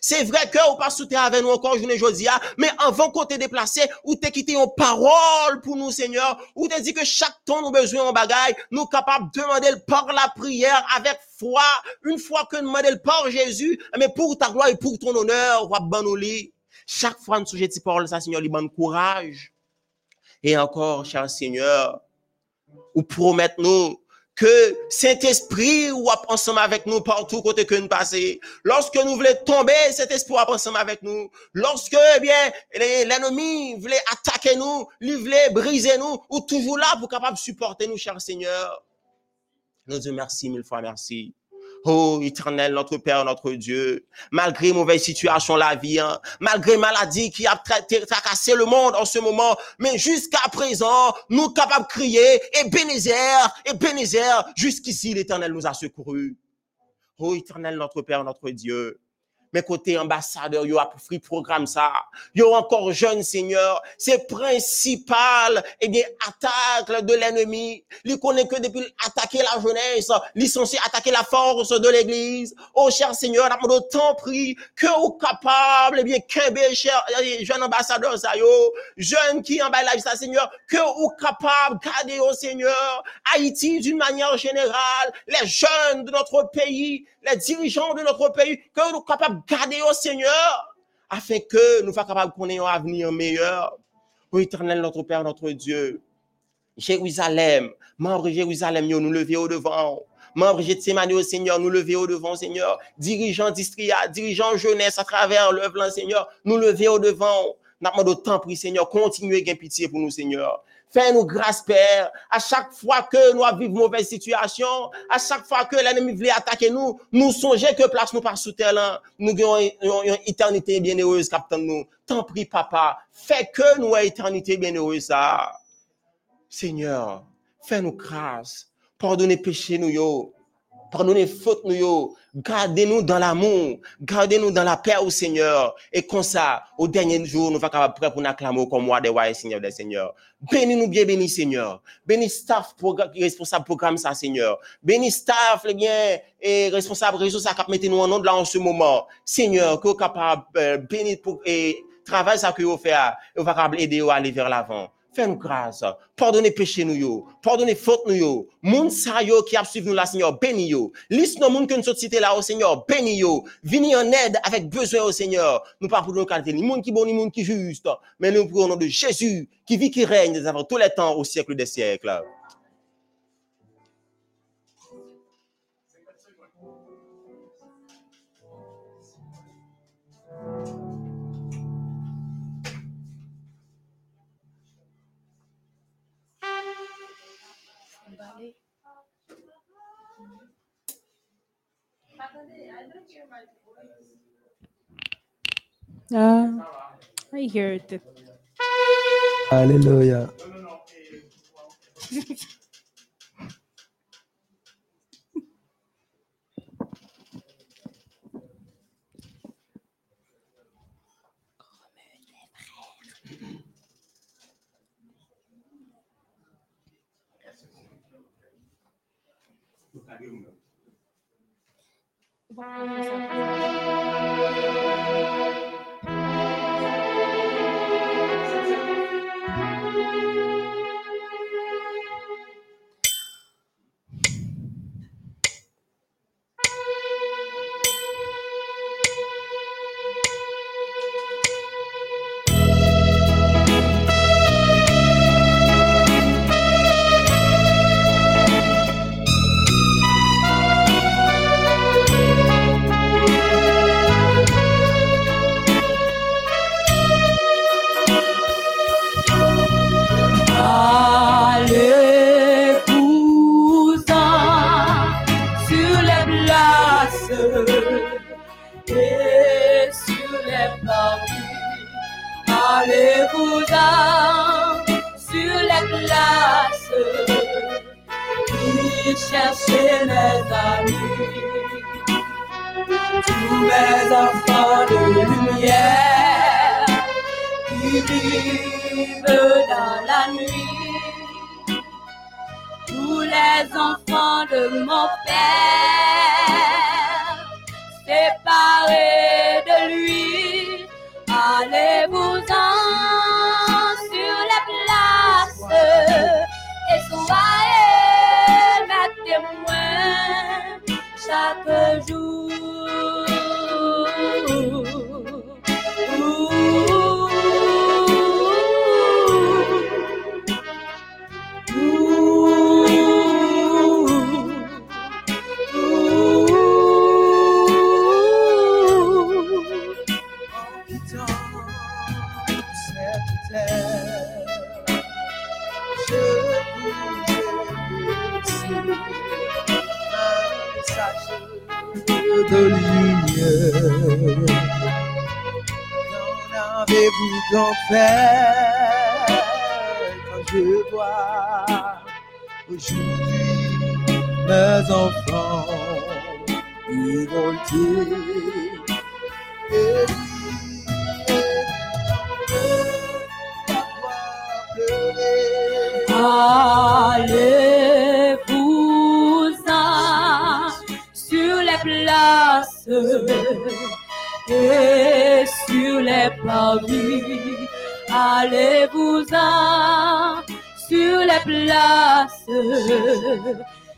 C'est vrai que ou pas soutenir avec nous encore journée aujourd'hui, mais avant qu'on te déplacé, ou t'es quitté en parole pour nous, Seigneur, ou t'es dit que chaque temps nous besoin en bagaille, nous capables de demander par la prière avec foi, une fois que nous demandons par Jésus, mais pour ta gloire et pour ton honneur, va banouler. Chaque fois nous sujet parole ça, Seigneur, lui bonne courage. Et encore, cher Seigneur, ou promettre nous que Saint-Esprit ou ensemble avec nous partout côté que nous passons. Lorsque nous voulons tomber, Saint-Esprit ou ensemble avec nous. Lorsque, eh bien, l'ennemi voulait attaquer nous, il voulait briser nous, ou toujours là pour capable supporter nous, cher Seigneur. Nous disons merci, mille fois merci. Oh, éternel, notre Père, notre Dieu, malgré mauvaise situation, la vie, hein, malgré maladie qui a tracassé le monde en ce moment, mais jusqu'à présent, nous capables de crier, et Bénézer, et Bénézer, jusqu'ici, l'éternel nous a secourus. Oh, éternel, notre Père, notre Dieu, mes côtés ambassadeurs, yo a free programme ça. Yo encore jeune, Seigneur. C'est principal, eh bien, attaque de l'ennemi. Il connaît que depuis attaquer la jeunesse, est censé attaquer la force de l'église. Oh, cher Seigneur, pas temps pris que vous capable, eh bien, qu'un cher, eh, jeune ambassadeur, ça, yo, jeune qui en bas ça, Seigneur, que vous capable, garder au Seigneur, Haïti d'une manière générale, les jeunes de notre pays, les dirigeants de notre pays, que nous capables de garder au Seigneur, afin que nous soyons capables de connaître un avenir meilleur. Pour éternel notre Père, notre Dieu. Jérusalem, membre Jérusalem, nous lever au devant. Membre de au Seigneur, nous lever au devant, Seigneur. Dirigeants d'Istria, dirigeants jeunesse à travers l'œuvre, Seigneur, nous lever au devant. N'a pas de temps pris, Seigneur. Continuez à pitié pour nous, Seigneur. Fais-nous grâce, Père. À chaque fois que nous vivons mauvaise situation, à chaque fois que l'ennemi voulait attaquer nous, nous songeons que place nous par sous terre. Nous avons une éternité bienheureuse, captain nous. Tant prie, papa. Fais que nous ayons éternité bienheureuse, ça. Seigneur, fais-nous grâce. Pardonnez péché nous, yo. Pardonnez faute nous. Gardez-nous dans l'amour. Gardez-nous dans la paix au Seigneur. Et comme ça, au dernier jour, nous sommes prêts pour nous acclamer comme moi des rois Seigneur des Seigneurs. Bénis-nous bien, bénis Seigneur. Bénis staff responsable programme ça, Seigneur. Bénis staff, les bien, et responsable réseau ça, cap mettez-nous en nom de là en ce moment. Seigneur, que capable, euh, bénis pour, et travail ça que vous faites, vous capable aider à aller vers l'avant. Fais-nous grâce. Pardonnez péché nous yo. Pardonnez faute nous yo. Moun sa yo qui a suivi nous là, Seigneur, béni yo. Liste nos moun que nous cités là, au Seigneur, béni yo. Vini en aide avec besoin au Seigneur. Nous pas nous qualité, ni moun qui bon, ni moun qui juste. Mais nous pour au nom de Jésus, qui vit, qui règne avant tous les temps, au siècle des siècles. Ah, I hear it. Hallelujah. Allez-vous-en et cherchez mes amis. Tous mes enfants de lumière qui vivent dans la nuit tous les enfants de mon père, séparés témoins chaque jour. Fait quand je vois aujourd'hui mes enfants révoltés places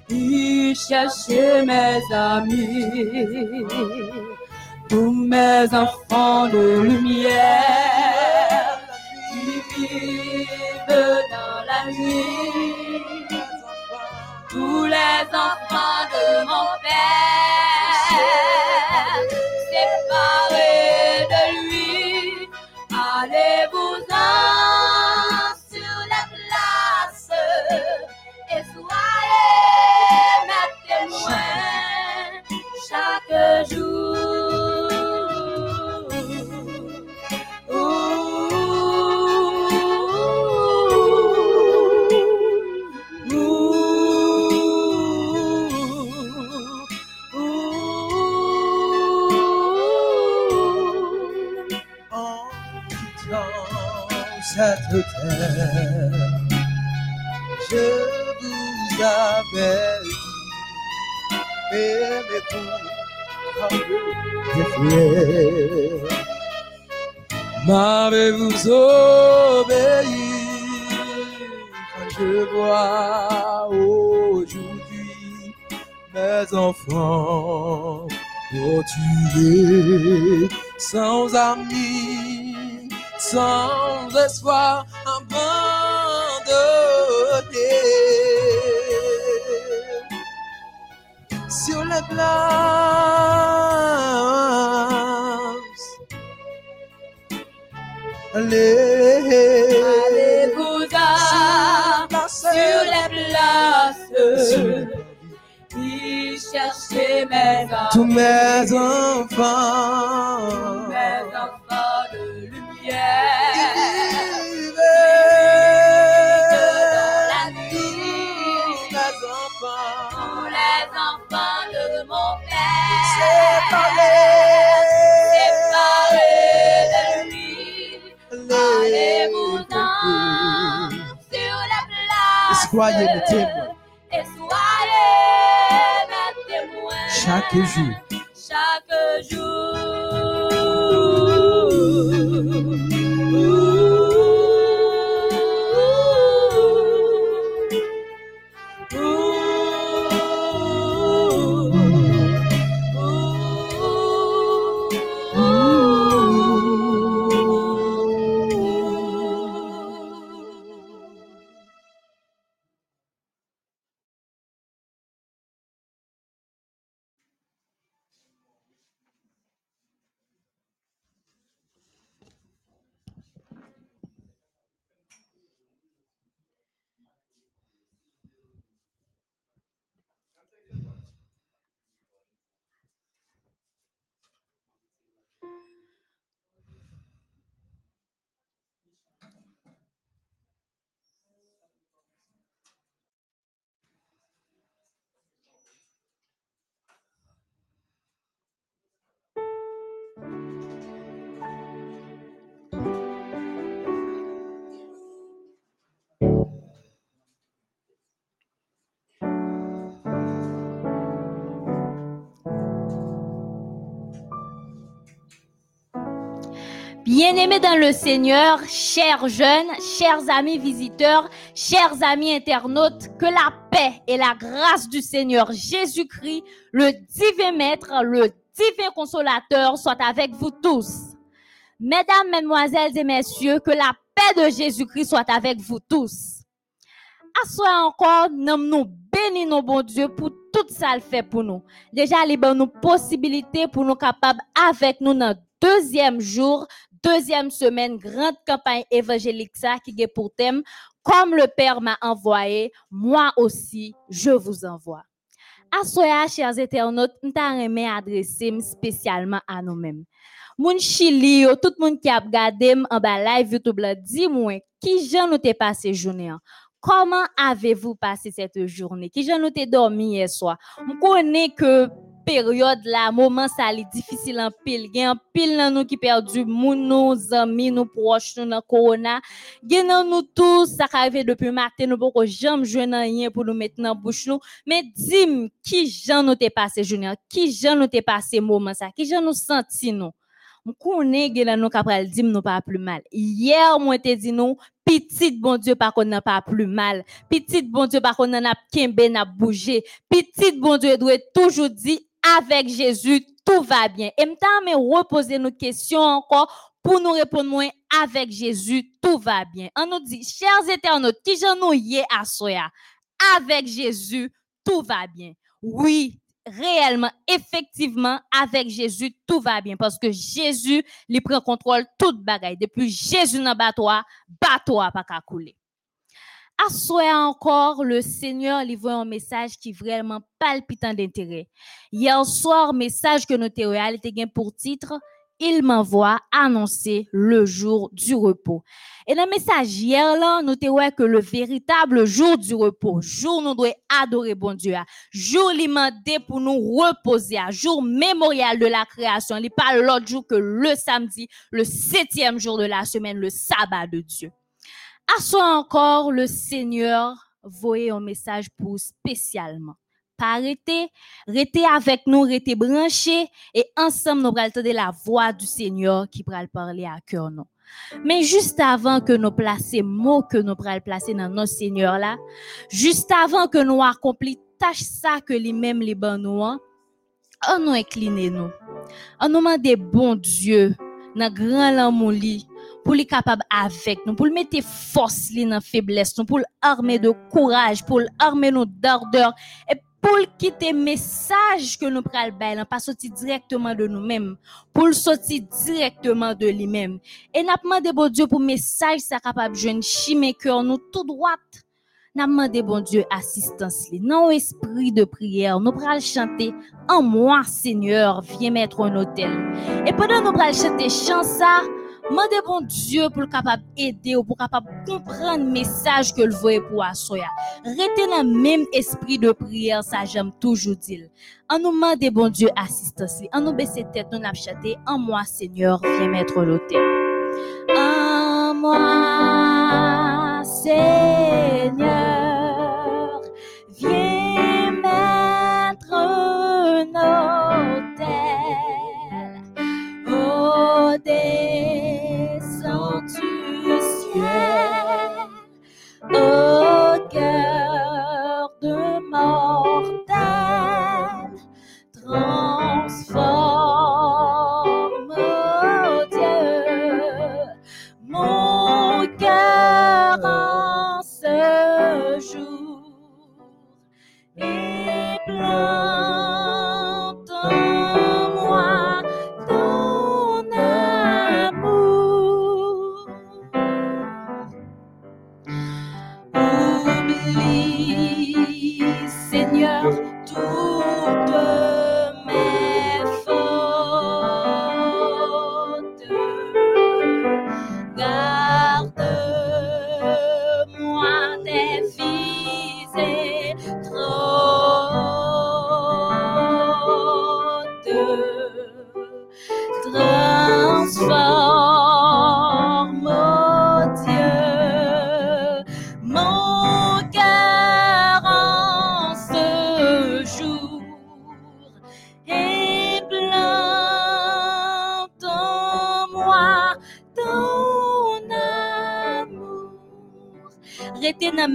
y chercher mes amis, tous mes enfants de lumière qui vivent dans la nuit. Tous les enfants de mon père, M'avez-vous obéi quand je vois aujourd'hui mes enfants tués sans amis, sans espoir abandonnés Allez, Allez-vous-en sur les places y chercher mes tous amis, mes enfants. mes enfants de lumière. La de mon père, Séparés. séparés de lui, allez-vous-en sur la place Soyez mes témoins. et soyez mes témoins. Chaque jour. chaque Bien-aimés dans le Seigneur, chers jeunes, chers amis visiteurs, chers amis internautes, que la paix et la grâce du Seigneur Jésus-Christ, le divin maître, le divin consolateur, soient avec vous tous. Mesdames, mesdemoiselles et messieurs, que la paix de Jésus-Christ soit avec vous tous. Assoyez encore, nous nous bénissons, bon Dieu, pour tout ça le fait pour nous. Déjà, il nous possibilité pour nous capables avec nous dans deuxième jour, deuxième semaine, grande campagne évangélique ça qui est pour thème, comme le Père m'a envoyé, moi aussi, je vous envoie. Assoya, chers internautes, nous t'avons adressé spécialement à nous-mêmes. Moun Chili, yo, tout moun qui a regardé en bas live YouTube, dis-moi, qui j'en nous passé journée? hein? Comment avez-vous passé cette journée? Qui j'en nous dormi hier soir? Connais que période là, moment ça li difficile en pile. Gen en pile nan nou qui perdu moun nou, zami nou, proche nou nan corona. Nan nous tous, ça arrivé depuis matin, nous poko jamais joindre rien pour nous mettre dans bouche nous. Mais dis qui jan nous t'es passé journée, qui jan nous t'es passé moment ça, qui jan nous senti nous? M'koune gen nan nou kapral dim nou pas plus mal. Hier, moi te dit nous, Petit bon Dieu par contre n'a pas plus mal. Petit bon Dieu par contre n'a kembe n'a bougé. Petit bon Dieu doit toujours dire avec Jésus tout va bien. Et m'ta mais reposer nos questions encore pour nous répondre moins avec Jésus tout va bien. On nous dit chers éternels qui j'en à soya? Avec Jésus tout va bien. Oui, réellement, effectivement, avec Jésus, tout va bien. Parce que Jésus, lui prend contrôle toute bagaille. Depuis Jésus toi, pas toi, pas qu'à couler. À encore, le Seigneur voit un message qui est vraiment palpitant d'intérêt. Hier soir, message que notre réalité gain pour titre, il m'envoie annoncer le jour du repos. Et dans le message hier, là, nous te ouais que le véritable jour du repos, jour nous devons adorer bon Dieu, jour demandé pour nous reposer, jour mémorial de la création, il pas l'autre jour que le samedi, le septième jour de la semaine, le sabbat de Dieu. À encore, le Seigneur voyait un message pour spécialement pas arrêter, avec nous, rester branchés et ensemble nous allons entendre la voix du Seigneur qui va parler à cœur nous. Mais juste avant que nous placer mots que nous allons placer dans notre Seigneur là, juste avant que nous accomplissions tâche ça que lui-même les ban nous, hein, on nous incliner nous. On nous demande bon Dieu dans grand l'amour pour les capable avec nous, pour le mettre force dans faiblesse nous, pour l'armer de courage, pour l'armer nous d'ardeur et pour quitter message que nous pral bail, pas sorti directement de nous-mêmes, pour le sortir directement de lui-même. Et n'a demandé bon Dieu pour message ça capable jeune chimé cœur nous tout droit. N'a demandé bon Dieu assistance li. Non esprit de prière, nous pral chanter en moi Seigneur, viens mettre un hôtel. Et pendant nous pral chanter chant ça, Mandez bon Dieu pour le capable aider ou pour capable comprendre le message que le voyait pour assoya. Restez le même esprit de prière, ça j'aime toujours dire. En nous demande bon Dieu assistance. En nous baisser tête, nous n'avons En moi, Seigneur, viens mettre l'autel. En moi, Seigneur, au cœur de mortel,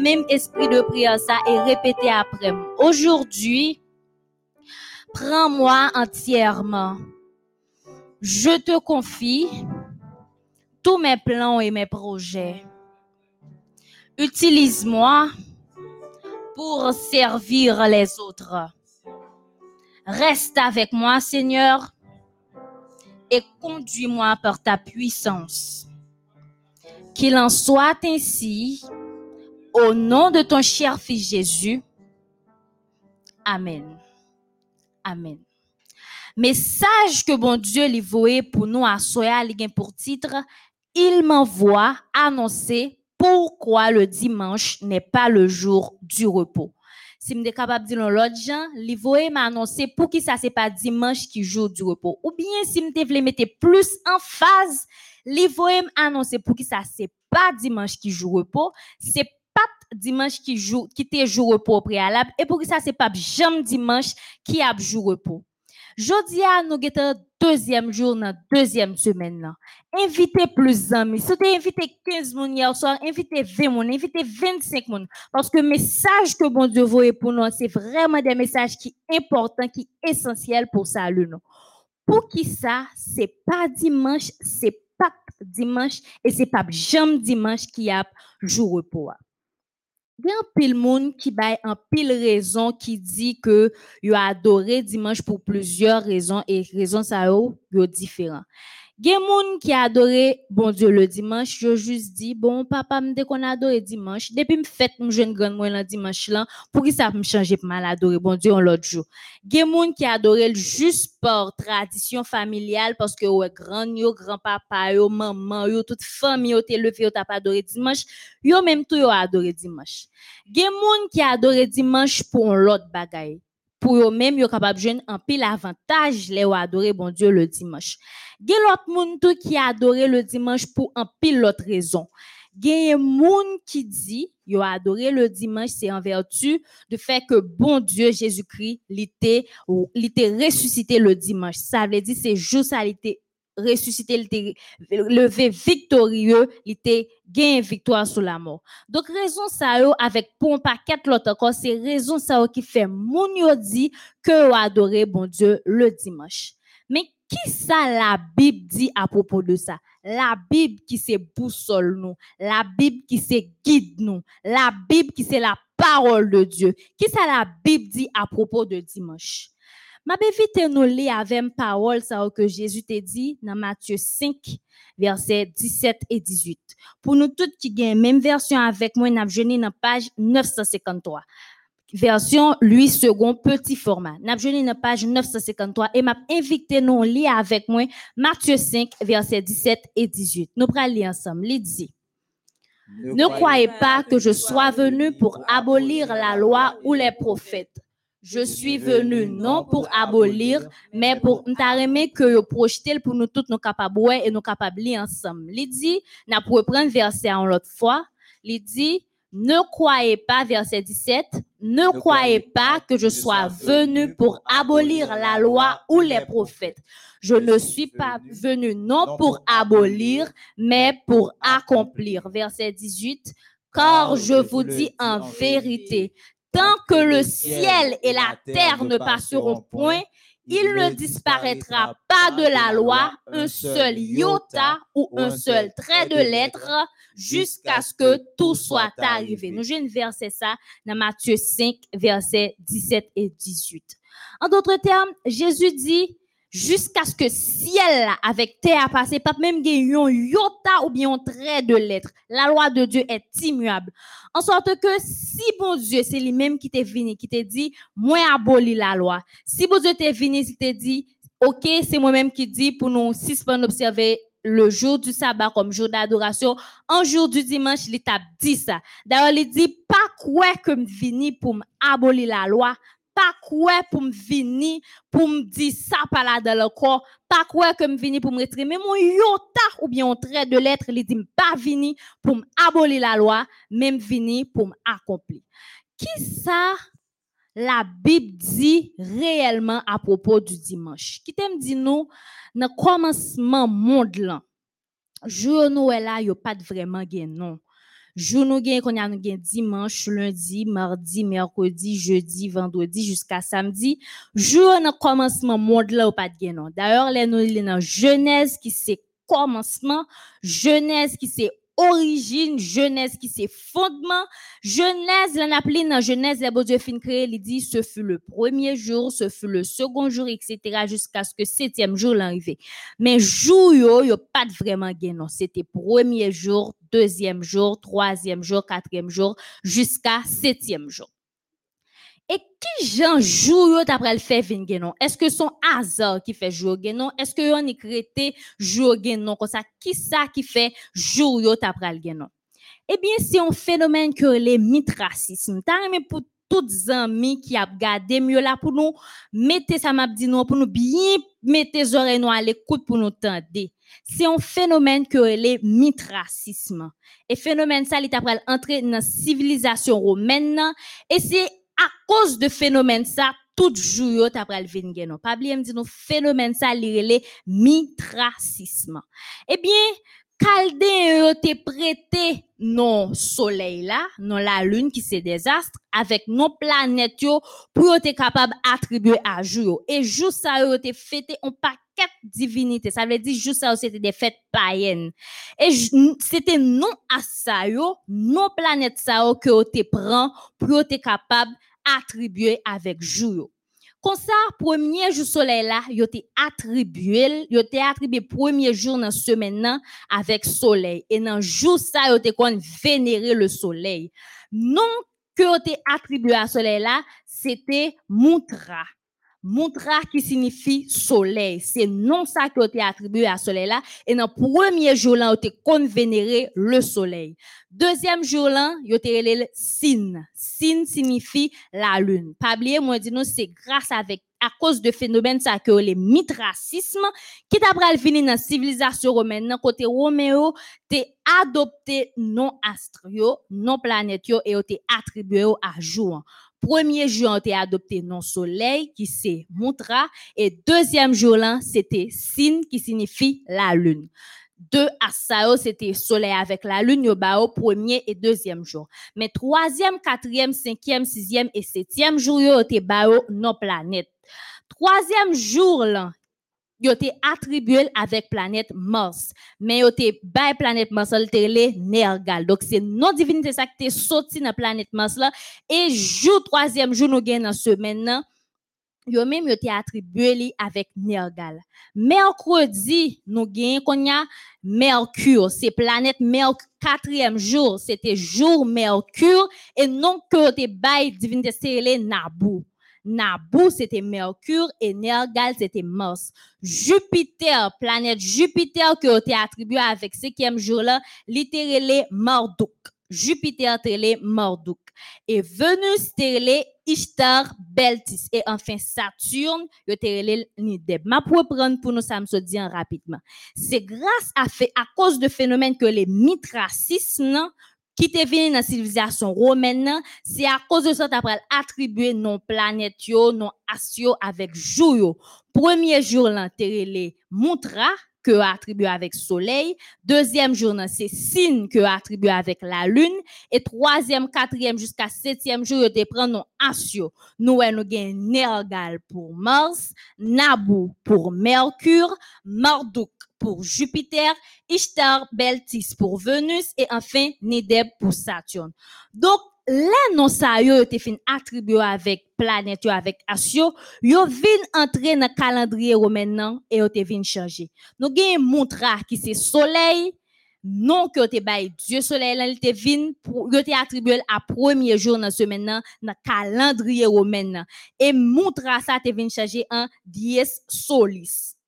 même esprit de prière ça et répétez après. Aujourd'hui, prends-moi entièrement. Je te confie tous mes plans et mes projets. Utilise-moi pour servir les autres. Reste avec moi, Seigneur, et conduis-moi par ta puissance. Qu'il en soit ainsi, au nom de ton cher Fils Jésus. Amen. Amen. Message que bon Dieu voyait pour nous à Soya, li pour titre, il m'envoie annoncer pourquoi le dimanche n'est pas le jour du repos. si m'de capable de dire l'autre gens, li voye m'annoncer pour qui ça c'est pas dimanche qui jour du repos. Ou bien si m'te vle mettre plus en phase, li voye m'annoncer pour qui ça c'est pas dimanche qui jour repos, c'est dimanche qui joue qui te jour repos préalable et pour qui ça c'est pas jamais dimanche qui a jour repos. Jodi a nous gete deuxième jour dans deuxième semaine. Invitez plus d'amis. Si tu invité 15 moun hier soir, invitez 20 moun, invitez 25 moun. Parce que message que bon Dieu voit pour nous, c'est vraiment des messages qui importants, qui essentiels pour salut nous. Pour qui ça, c'est pas dimanche, c'est pas dimanche et c'est pas jamais dimanche qui a jour repos. Il y a un pile monde qui bail un pile raison qui dit que yo adoré dimanche pour plusieurs raisons et raisons ça yo différent. Gen moun qui adoré bon Dieu le dimanche, je juste dit bon papa me dès qu'on adoré dimanche, depuis me fête me jeune grand moi le dimanche pour qui ça me changer pour mal adorer bon Dieu en l'autre jour. Gen moun qui adoré juste par tradition familiale parce que ouais grand yo grand-papa yo maman yo toute famille yo te levé yo t'a pas adoré dimanche, yo même tout yo adoré dimanche. Gen moun qui adoré dimanche pour l'autre bagaille pour eux même yo capable joindre un pile avantage les adorer bon Dieu le dimanche. Gen l'autre moun tout qui adorer le dimanche pour un pile l'autre raison. Gen moun qui dit yo adorer le dimanche c'est en vertu de fait que bon Dieu Jésus-Christ l'était l'était ressuscité le dimanche. Ça veut dire c'est jour ça l'était ressuscité, il était levé victorieux, il était gagné victoire sur la mort. Donc, raison ça avec pour un paquet l'autre encore, c'est raison ça qui fait moun yo dit que adorer bon Dieu le dimanche. Mais qui ça la Bible dit à propos de ça? La Bible qui c'est boussole nous, la Bible qui c'est guide nous, la Bible qui c'est la parole de Dieu. Qui ça la Bible dit à propos de dimanche? Ma vite nous lire avec parole ça que Jésus t'a dit dans Matthieu 5 versets 17 et 18. Pour nous toutes qui gagnent même version avec moi n'a dans page 953. Version lui second petit format. N'a dans page 953 et m'a invité nous lire avec moi Matthieu 5 versets 17 et 18. Nous prenons lire ensemble. Il dit Ne croyez pas que je sois venu pour abolir la loi ou les prophètes. Je suis venu non pour abolir, mais pour m'tareme que projeter pour nous tous nous capables et nous capables lire ensemble. Il dit, n'a pour prendre verset en l'autre fois, il dit ne croyez pas, verset 17, ne croyez pas que je sois venu pour abolir la loi ou les prophètes. Je ne suis pas venu non pour abolir, mais pour accomplir. Verset 18, car je vous dis en vérité, Tant que le ciel et la terre ne passeront point, il ne disparaîtra pas de la loi un seul iota ou un seul trait de lettre jusqu'à ce que tout soit arrivé. Nous une verset ça dans Matthieu 5, versets 17 et 18. En d'autres termes, Jésus dit, jusqu'à ce que ciel avec terre passé, pas même yon iota ou bien un trait de lettre. La loi de Dieu est immuable. En sorte que si bon Dieu, c'est lui-même qui t'est venu, qui t'a dit, moi aboli la loi. Si bon Dieu t'est venu, il t'a dit, ok, c'est moi-même qui dit pour nous suspendre observer le jour du sabbat comme jour d'adoration, un jour du dimanche, il t'a dit ça. D'ailleurs, il dit, pas quoi que me vini pour abolir la loi, pas quoi pour me venir pour me dire ça par là dans le corps pas quoi que me venir pour me mais mon yota ou bien un trait de lettre il dit pas venir pour abolir la loi même venir pour m'accomplir. Qui ça la Bible dit réellement à propos du dimanche? Qui t'aime dit nous dans commencement monde là jour Noël là yo pas vraiment gain non Jour nous gagne qu'on a nous gagne dimanche, lundi, mardi, mercredi, jeudi, vendredi jusqu'à samedi. Jour dans commencement monde là ou de gagne non. D'ailleurs, les nous dans Genèse qui c'est commencement, Genèse qui c'est origine, Genèse qui c'est fondement, Genèse, l'on appelé dans Genèse, les bon Dieu fin créé, il dit, ce fut le premier jour, ce fut le second jour, etc., jusqu'à ce que septième jour l'arrivée. Mais jour yo, yo pas de vraiment gain, non. C'était premier jour, deuxième jour, troisième jour, quatrième jour, jusqu'à septième jour. Et qui Jean joue yo d'après le fait genon? Est-ce que son hasard qui fait jour genon? Est-ce que yon écrété jour genon? Comme ça, qui ça qui fait jour yo d'après le? Eh bien, c'est un phénomène que les mitracisme. T'as aimé pour toutes amis qui a gardé mieux là pour nous mettez ça m'a dit pour nous bien mettre les oreilles à l'écoute pour nous tendre. C'est un phénomène que est mitracisme. Et phénomène ça il après entrer dans la civilisation romaine et c'est à cause de phénomène ça tout jour pral vinn gen non. Pas oublier me dit nous phénomène ça relé mitracisme. Eh bien, Caldéen yo te prêté non soleil là, non la lune qui c'est des astres avec non planètes yo pour te capable attribuer à jour. Et jour ça yo te fêté un paquet divinité. Ça veut dire jour ça c'était des fêtes païennes. Et c'était non à ça yo, non planète ça yo que te prend pour capable attribuer avec jour. Comme ça, premier jour soleil là, yo te attribué, te attribué premier jour dans semaine avec soleil. Et dans jour ça, te kon vénérer le soleil. Non que te attribué à soleil là, c'était Moutra. Moutra qui signifie soleil. C'est non ça que yo te attribué à soleil là. Et dans premier jour là, te kon vénérer le soleil. Deuxième jour là, yo te relé Sin. Sin signifie la lune. Pas oublier, moi dis nous c'est grâce avec à cause de phénomène ça que le mitracisme qui t'a pral fini dans civilisation romaine nan côté Roméo te adopté non astre yo, non planète et yo te attribué à jour. Premier jour, on te adopté non soleil qui c'est Moutra et deuxième jour là, c'était Sin qui signifie la lune. Deux ça, yo, c'était soleil avec la lune, yo ba yo premier et deuxième jour. Mais troisième, quatrième, cinquième, sixième et septième jour, yo te ba yo non planète. Troisième jour là, yo te attribué avec planète Mars. Mais yo te bay planète Mars là, relé Nergal. Donc c'est non divinité ça qui te sorti dans planète Mars là et jour troisième jour nous gagne dans semaine nan, yo même yo te attribué avec Nergal. Mercredi, nous gagnons qu'on a Mercure, c'est planète Mercure, quatrième jour, c'était jour Mercure, et non que te bail divinité c'est Nabu. Nabu, c'était Mercure, et Nergal, c'était Mars. Jupiter, planète Jupiter, que te attribué avec cinquième jour là, littéralement Marduk. Jupiter télé Marduk. Et Vénus télé Ishtar Beltis. Et enfin Saturne, yo télé Nideb. Ma pour prendre pour nous ça me dit en rapidement. C'est grâce à fait à cause de phénomènes que les mitracismes qui te venu dans la civilisation romaine, nan, c'est à cause de ça t'as attribué non planète non asio avec jour. Premier jour relé Moutra, que attribué avec soleil. Deuxième jour, c'est signe que attribué avec la lune. Et troisième, quatrième jusqu'à septième jour, te prend non asio. Nous, nous gain Nergal pour Mars, Nabu pour Mercure, Marduk pour Jupiter, Ishtar Beltis pour Vénus et enfin Nideb pour Saturne. Donc, là, non, ça, yo, te fin attribué avec planète, avec Asio, yo vin entrer dans le calendrier romain nan, et yo te vin changer. Nous gain Moutra qui c'est soleil, non que te bay Dieu soleil là, il te vin pour yo attribué à premier jour dans semaine nan, dans calendrier romain. Et Moutra ça te vin changer en dies solis.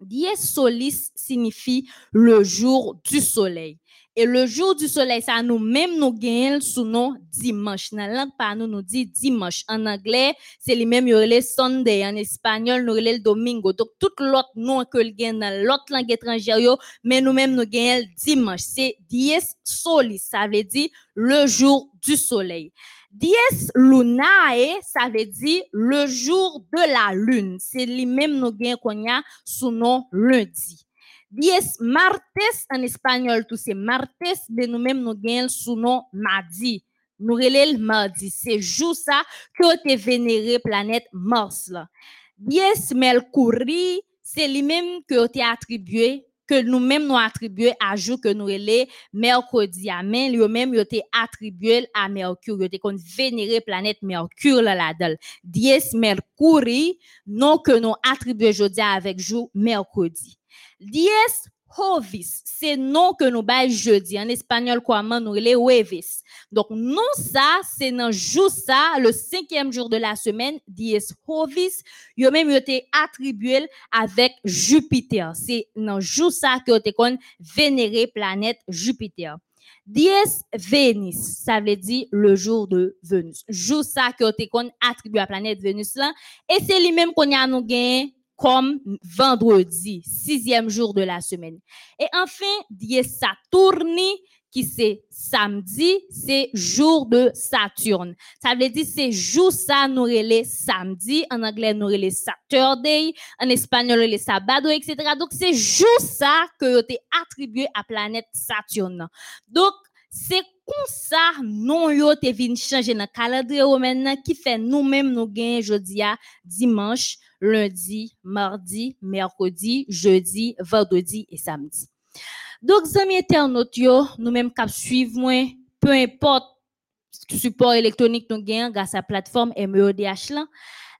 Dies solis signifie le jour du soleil. Et le jour du soleil, ça nous-mêmes nous gagnons sous nom dimanche. Dans la langue par nous, nous dit dimanche. En anglais, c'est les mêmes, le Sunday. En espagnol, nous le domingo. Donc, tout l'autre nom que le gagne dans l'autre langue étrangère, mais nous-mêmes nous gagnons dimanche. C'est dies solis. Ça veut dire le jour du soleil. Dies lunae, ça veut dire le jour de la lune. C'est les mêmes nous gagnons qu'on a sous nom lundi. Dies martes en espagnol, tout c'est martes, mais nous-mêmes nous gagnons sous nom mardi. Nous relève le mardi. C'est jour ça que te vénéré planète Mars là. Dies Mercuri, c'est lui-même que te attribué que nous-mêmes nous attribué à jour que nous relève mercredi à main, lui-même yo te attribué à Mercure, te kon vénéré planète Mercure là là-dedans. Dies Mercuri, non que nous attribué jeudi avec jour mercredi. Dies Hovis, c'est nom que nous bail jeudi. En espagnol, comment nous les Huevis. Donc, non ça, c'est dans jour le cinquième jour de la semaine, Dies Hovis, yo même yo te attribué avec Jupiter. C'est dans jour ça que te kon vénéré planète Jupiter. Dies Venis, ça veut dire le jour de Vénus. Jour ça que te kon attribué à la planète Vénus là. Et c'est lui-même qu'on a nous gagné comme vendredi, sixième jour de la semaine. Et enfin, Dies Saturni, qui c'est samedi, c'est jour de Saturne. Ça veut dire c'est jour ça nous relais samedi, en anglais nous relais Saturday, en espagnol relais sabado, etc. Donc c'est jour ça que t'es attribué à planète Saturne. Donc c'est comme ça non yo te vin changer dans calendrier romain qui fait nous-mêmes nous gain jeudi à dimanche, lundi, mardi, mercredi, jeudi, vendredi et samedi. Donc, zami internautes yo, nous même cap suivre moi, peu importe support gagnons grâce à la plateforme MEODH là,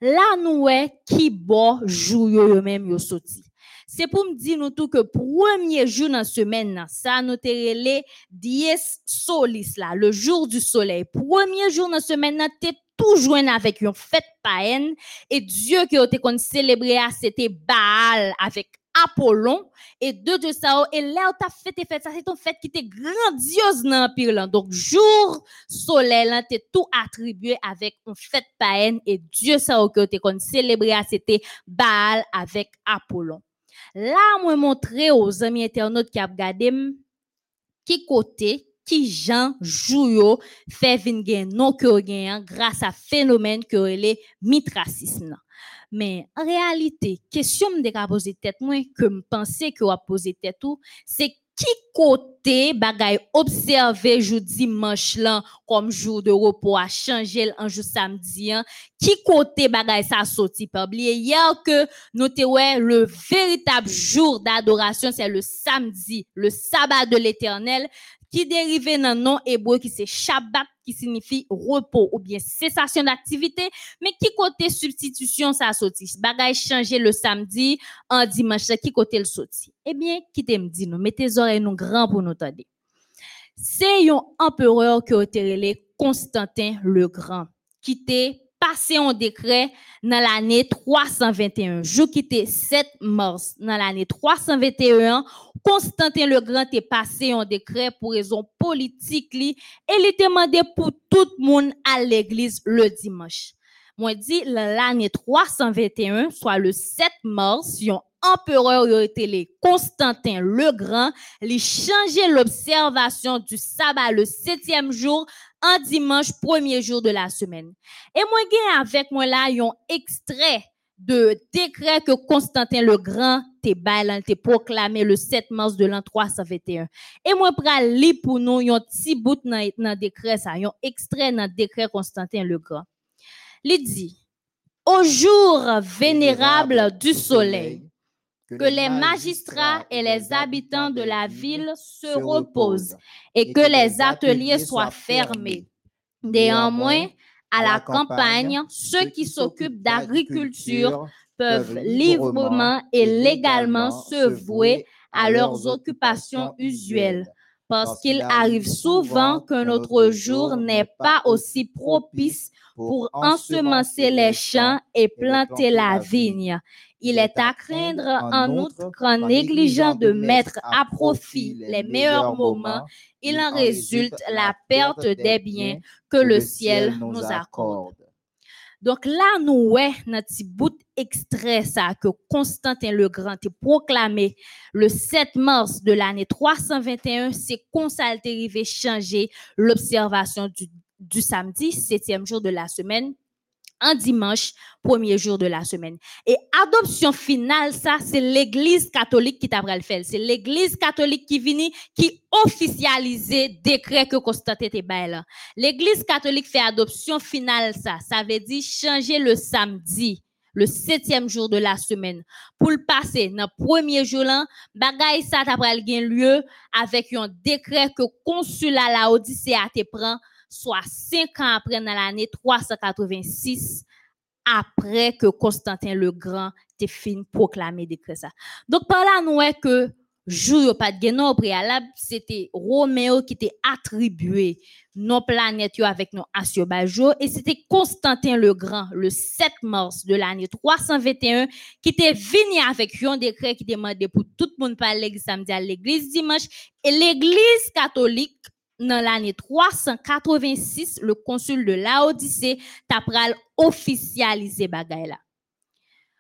là nous ouais qui bo jou yo yo même yo sorti. C'est pour me dire nous tout que premier jour dans semaine, ça nous te relé dies solis là, le jour du soleil. Premier jour dans semaine, t'es toujours avec une fête païenne et Dieu qui été qu'on célébré, ah, c'était Baal avec Apollon. Et deux de ça et là où t'as fait tes fêtes ça c'est ton fête qui était grandiose dans l'empire là. Donc jour soleil là t'es tout attribué avec une fête païenne et Dieu ça que t'es qu'on célébré ah, c'était Baal avec Apollon là moi montrer aux amis internautes qui a regardé qui côté qui Jean Jouyo fait gen non que gen grâce à phénomène que est mitracisme. Mais en réalité, question me poser tête moi que me penser que a tête tout, c'est qui côté bagay observer jour dimanche là comme jour de repos a changé en jour samedi hein? qui côté bagay ça sorti pas oublier hier que nous te ouais le véritable jour d'adoration c'est le samedi le sabbat de l'éternel qui dérive d'un nom hébreu qui c'est Shabbat, qui signifie repos ou bien cessation d'activité, mais qui côté substitution ça sorti. Bagay changer le samedi en dimanche, qui côté le sorti. Eh bien, qui t'aime dit nous, mettez oreilles nous grand pour nous entendre. C'est un empereur qui a été Constantin le Grand, qui était passé en décret dans l'année 321. Jour qui était 7 mars dans l'année 321, Constantin le Grand est passé en décret pour raison politique li, et était demandé pour tout le monde à l'église le dimanche. Moi dit l'année 321, soit le 7 mars, yon empereur yo les Constantin le Grand, il changeait l'observation du sabbat le septième jour en dimanche, premier jour de la semaine. Et moi, j'ai avec moi là, un extrait de décret que Constantin le Grand te bail, te proclamé le 7 mars de l'an 321. Et moi, pral li pour nous, un petit bout dans dans décret ça, un extrait dans décret Constantin le Grand. Il dit, au jour vénérable du soleil, que les magistrats et les habitants de la ville se reposent et que les ateliers soient fermés. Néanmoins, à la campagne, ceux qui s'occupent d'agriculture peuvent librement et légalement se vouer à leurs occupations usuelles. Parce qu'il arrive souvent que notre jour n'est pas aussi propice pour ensemencer les champs et planter la vigne. Il est à craindre en outre qu'en négligeant de mettre à profit les meilleurs moments, il en résulte la perte des biens que le ciel nous accorde. Donc là, nous, ouais, notre bout extrait ça que Constantin le Grand est proclamé le 7 mars de l'année 321, c'est qu'on ça a arrivé changer l'observation du, du samedi, septième jour de la semaine, en dimanche, premier jour de la semaine. Et adoption finale, ça, c'est l'église catholique qui t'a le faire. C'est l'église catholique qui vient, qui officialise décret que Constantin là. L'église catholique fait adoption finale, ça. Ça veut dire changer le samedi le septième jour de la semaine. Pour le passer, dans le premier jour là, bagay ça lieu avec un décret que consulat la Odyssée a te prend soit cinq ans après dans l'année 386 après que Constantin le Grand t'ait fini proclamer décret ça. Donc par là nous voyons que jour pas de au préalable, c'était Roméo qui était attribué nos planètes avec nos astrobajo et c'était Constantin le Grand le 7 mars de l'année 321 qui était venu avec un décret qui demandait pour tout le monde l'église samedi à l'église dimanche et l'église catholique dans l'année 386, le consul de Laodicée t'a pral officialisé bagay.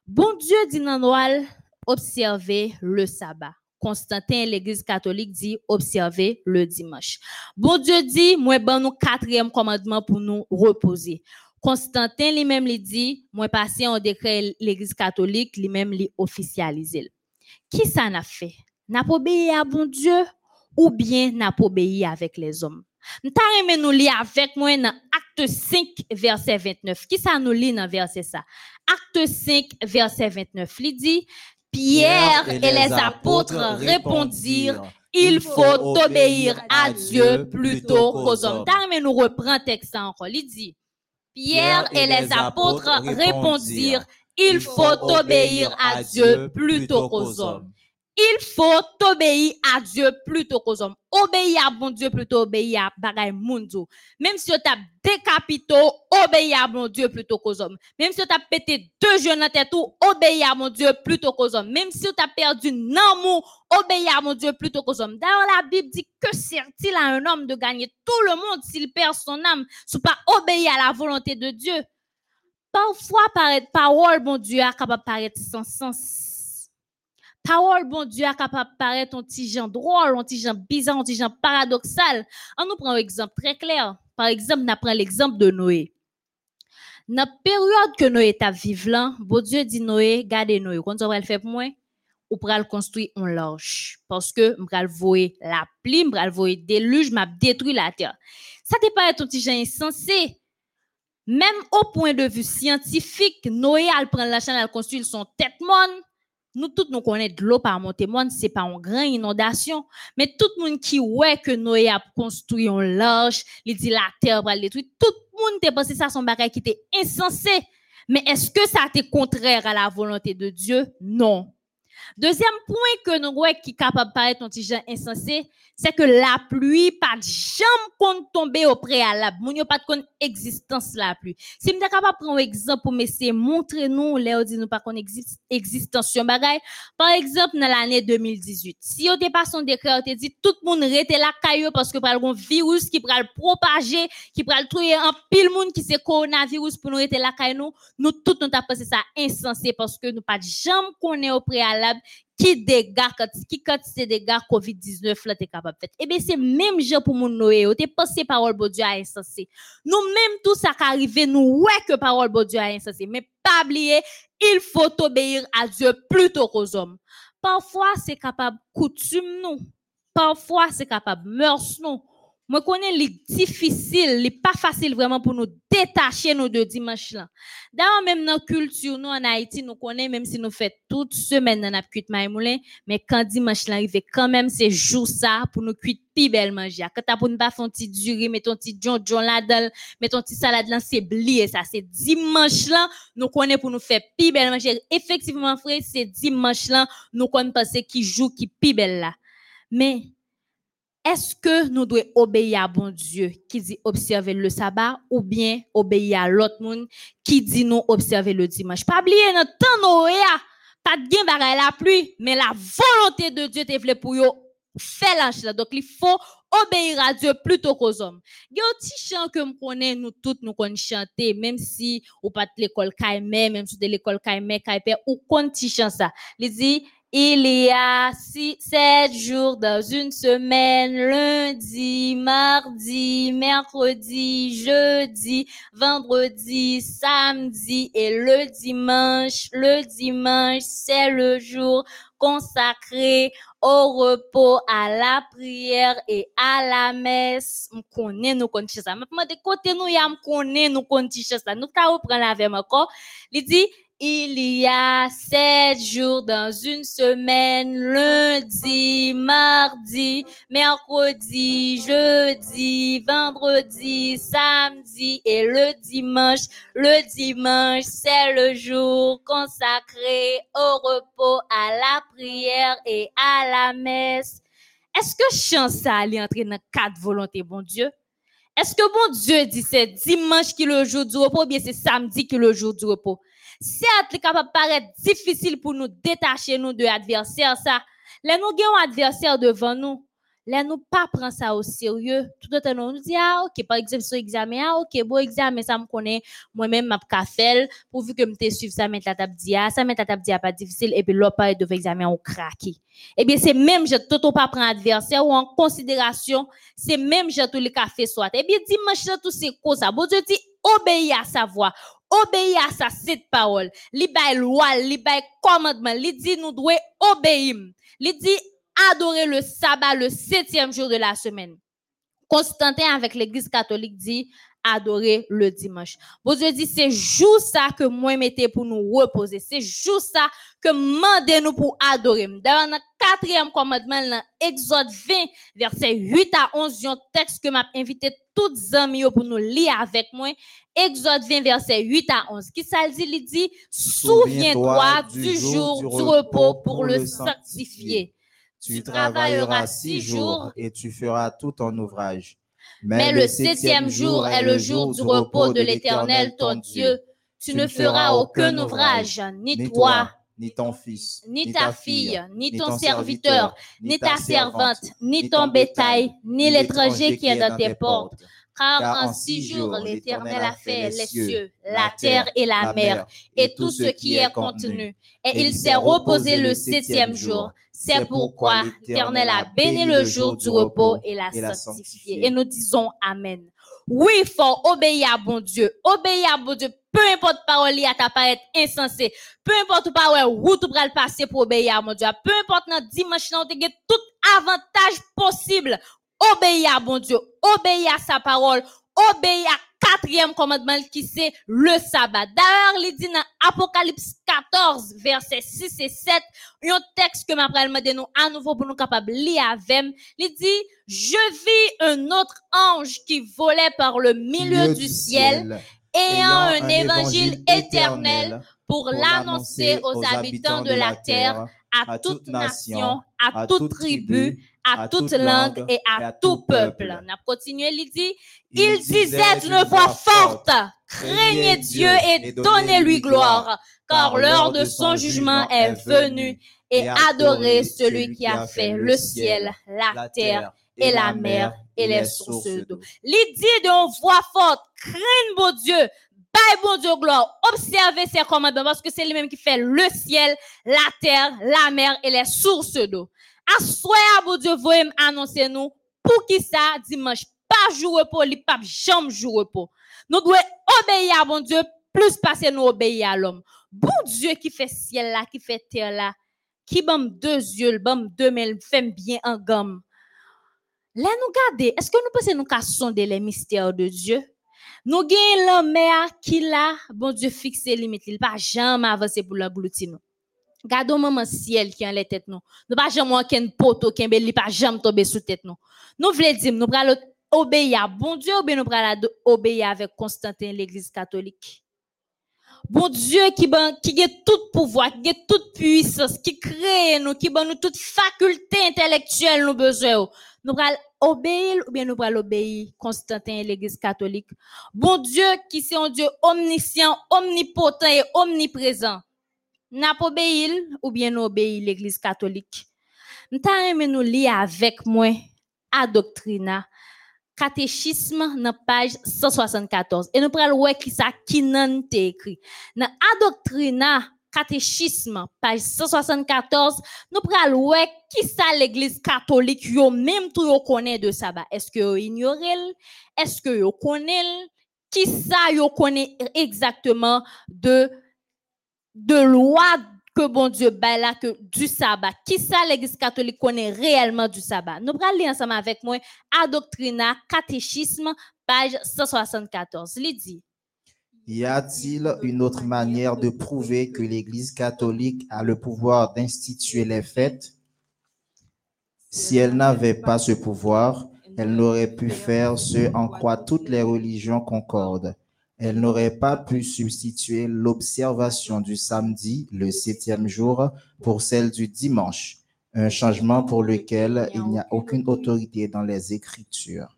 Bon Dieu dit nan Noël, observer le sabbat. Constantin, l'église catholique dit observer le dimanche. Bon Dieu dit, moi ban nous quatrième commandement pour nous reposer. Constantin lui-même lui dit, moi passé en décret l'église catholique, lui-même lui officialisé. Qui ça n'a fait? N'a pas obéi à bon Dieu? Ou bien n'a pas obéi avec les hommes? M'ta nous lire avec moi dans acte 5 verset 29. Qui ça nous lit dans verset ça? Acte 5 verset 29. Il dit Pierre et les apôtres répondirent il faut obéir à Dieu plutôt qu'aux hommes. T'as nous reprend texte encore. Il dit Pierre et les apôtres répondirent il faut obéir à Dieu plutôt qu'aux hommes. Il faut obéir à Dieu plutôt qu'aux hommes. Obéir à bon Dieu plutôt obéir à bagay mundo. Même si tu as décapité, obéir à bon Dieu plutôt qu'aux hommes. Même si tu as pété deux jeunes dans tête obéir à mon Dieu plutôt qu'aux hommes. Même si tu as perdu un amour, obéir à mon Dieu plutôt qu'aux hommes. D'ailleurs, la Bible dit que sert-il à un homme de gagner tout le monde s'il perd son âme, sous pas obéir à la volonté de Dieu? Parfois, paraître parole, bon Dieu, est capable de paraître sans sens parole, bon Dieu, est capable de paraître un petit genre drôle, un petit genre bizarre, un petit genre paradoxal. On nous prend un exemple très clair. Par exemple, on prend l'exemple de Noé. Dans la période que Noé est à là, bon Dieu dit Noé, gardez Noé. Quand on va le faire pour moi, ou pral construire un large. Parce que m'pral voyer la pluie, m'pral voyer déluge, m'a détruit la terre. Ça te paraît un petit genre insensé. Même au point de vue scientifique, Noé al prend la chaîne, al construire son tête monde nous tous nous connaissons de l'eau par Montémoine, c'est pas une grande inondation, mais tout le monde qui ouais que Noé a construit un large, il dit la terre va le détruire, tout le monde te pensé ça son bagage qui était insensé. Mais est-ce que ça était contraire à la volonté de Dieu? Non. Deuxième point que nous voyons qui est capable de paraître un petit genre insensé, c'est que la pluie pas de jamais tomber au préalable. Moun yo pas de compte existence la pluie. Si m'ta capable prendre un exemple pour m'essayer montrer nous là dit nous pas qu'on existe existence sur bagay. Par exemple dans l'année 2018. Si on dépasse son décret, on te dit tout le monde rete la caillou parce que par un virus qui pral propager, qui pral tuer un pile monde qui c'est coronavirus pour nous rete la caillou, nous tout nous t'a pensé ça insensé parce que nous pas de jamais connaît au préalable qui dégâts, qui quantité dégâts COVID-19 là t'es capable faire. Eh bien, c'est même genre pour mon Noé, ou t'es passé parole de Dieu à insensé. Nous même tout ça qui arrive, nous ouais que parole de Dieu à insensé. Mais pas oublier, il faut obéir à Dieu plutôt qu'aux hommes. Parfois, c'est capable coutume nous. Parfois, c'est capable mœurs nous. Moi connais les difficile, les pas facile vraiment pour nous détacher nous de dimanche là. D'ailleurs même dans culture nous en Haïti nous connaît même si nous fait toute semaine dans notre cuite maïmoulin, mais quand dimanche là arrive quand même c'est jour ça pour nous cuite pi belle manger. Quand t'as pour nous pas faire un petit durée, mettre un petit john john là-dedans, mettre petit salade là, c'est blié ça, c'est dimanche là, nous connaît pour nous faire pi belle manger. Effectivement frère, c'est dimanche là, nous connaît passer qui joue qui pi belle là. Mais est-ce que nous devons obéir à bon Dieu qui dit observer le sabbat ou bien obéir à l'autre monde qui dit nous observer le dimanche? Pas oublier notre temps Noé, pas de la pluie, mais la volonté de Dieu te pour faire là. Donc il faut obéir à Dieu plutôt qu'aux hommes. Il y a un petit chant que nous connaissons, nous tous nous connaissons chanter, même si ou pas de l'école Kaimé, même si de l'école Kaimé, Kaipé, ou qu'on petit chant ça. Il dit, il y a six, sept jours dans une semaine, lundi, mardi, mercredi, jeudi, vendredi, samedi et le dimanche. Le dimanche, c'est le jour consacré au repos, à la prière et à la messe. On connaît connaît ça. Maintenant, de côté nous, y a nous connaît ça. Nous, t'as reprendre la même encore. Il il y a sept jours dans une semaine, lundi, mardi, mercredi, jeudi, vendredi, samedi et le dimanche. Le dimanche, c'est le jour consacré au repos, à la prière et à la messe. Est-ce que chance ça allait entrer dans quatre volontés, bon Dieu? Est-ce que bon Dieu dit c'est dimanche qui est le jour du repos ou bien c'est samedi qui est le jour du repos? Certes, il capable paraître difficile pour nous détacher nous de l'adversaire ça. Là nous avons un adversaire devant nous. Là, nous pas prendre ça au sérieux. Tout le temps, nous dit, ah, ok, par exemple, sur examen, ah, ok, bon examen, ça me connaît, moi-même, m'a fait, pourvu que me te suive ça, mettre la table dit, ah, ça mettre la table dit, ah, pas difficile, et puis l'autre part de examen, on craqué. Eh bien, c'est même, je tout pas prendre adversaire ou en considération, c'est même, je tout le café soit. Eh bien, dimanche, tout c'est quoi ça? Bon Dieu dit, obéis à sa voix. Obéis à sa cette parole. Li bay loi, li commandement. Li dit, nous devons obéir. Li dit, adorer le sabbat le septième jour de la semaine. Constantin avec l'église catholique dit adorer le dimanche. Bon Dieu dit c'est jour ça que moi mettez pour nous reposer. C'est jour ça que mandez nous pour adorer. Dans le quatrième commandement, dans Exode 20, verset 8 à 11, un texte que m'a invité toutes les amis pour nous lire avec moi. Exode 20, verset 8 à 11. Qui ça dit? Il dit, souviens-toi du jour du repos pour le sanctifier. Tu travailleras six jours et tu feras tout ton ouvrage. Mais le septième jour est le jour du repos de l'Éternel, ton Dieu. Tu ne feras aucun ouvrage, ni toi, ni ton fils, ni ta fille, ni ton serviteur, ni ta servante, ni ton bétail, ni l'étranger qui est dans tes portes. Car en six jours, l'Éternel a fait les cieux, la terre et la mer, et tout ce qui est contenu. Et il s'est reposé le septième jour. C'est pourquoi l'Éternel a béni le jour du repos et l'a sanctifié. Et nous disons Amen. Oui, il faut obéir à bon Dieu. Obéir à bon Dieu. Peu importe parole à ta paraître insensé. Peu importe parole où tu le passer pour obéir à mon Dieu. Peu importe dans dimanche, tu as tout avantage possible. Obéir à bon Dieu. Obéir à sa parole. Obéir à quatrième commandement qui c'est le sabbat. D'ailleurs, il dit dans Apocalypse 14, versets 6 et 7, un texte que m'a de nous à nouveau pour nous capables de lire avec. Il dit, je vis un autre ange qui volait par le milieu du ciel, ayant un évangile éternel pour l'annoncer aux habitants de la terre, à toute nation, à toute tribu, à toute langue et à tout peuple. On a continué, il dit, il disait d'une voix forte, craignez Dieu et donnez-lui gloire, car l'heure de son jugement est venue, et adorez celui qui a fait le ciel, la terre et la mer et les sources d'eau. Dit d'une voix forte, craignez bon Dieu, Bye bon Dieu gloire, observez ses commandements parce que c'est lui-même qui fait le ciel, la terre, la mer et les sources d'eau. À bon Dieu, vous annoncer nous pour qui ça dimanche pas jour repos, li pas jamais jour repos. Nous devons obéir à bon Dieu plus passer nous obéir à l'homme. Bon Dieu qui fait ciel là, qui fait terre là, qui bam deux yeux, bam deux mains, fait bien en gomme. Là nous garder, est-ce que nous pensons nous qu'à sonder les mystères de Dieu? Nous gagnons la mer qui là, bon Dieu fixe limite, il pas jamais avancer pour l'engloutir nous. Gardons maman ciel qui en les tête nous. Nous pas jamais ken poto ken beli pas jamais tomber sous tête nous. Nous voulons dire nous pral obéir bon Dieu ou bien nous pral obéir avec Constantin l'église catholique? Bon Dieu qui ban qui a tout pouvoir, qui a toute puissance, qui crée nous, qui ban nous toute faculté intellectuelle nous besoin. Nous pral obéir ou bien nous pral obéir Constantin l'église catholique? Bon Dieu qui c'est un Dieu omniscient, omnipotent et omniprésent n'a pas obéi ou bien obéir l'église catholique. M'ta aimé nous lire avec moi à doctrina catéchisme dans page 174 et nous prenons voir qui ça qui nan écrit. Dans à doctrina catéchisme page 174 nous prenons voir qui ça l'église catholique yo même tout yo connaît de sabbat. Est-ce que yo ignore Est-ce que yo connaît qui ça yo connaît exactement de de loi que bon Dieu bail là que du sabbat. Qui ça l'église catholique connaît réellement du sabbat? Nous allons lire ensemble avec moi à Doctrina Catéchisme page 174. Il dit Y a-t-il une autre manière de prouver que l'Église catholique a le pouvoir d'instituer les fêtes? Si elle n'avait pas ce pouvoir, elle n'aurait pu faire ce en quoi toutes les religions concordent. Elle n'aurait pas pu substituer l'observation du samedi, le septième jour, pour celle du dimanche, un changement pour lequel il n'y a aucune autorité dans les Écritures.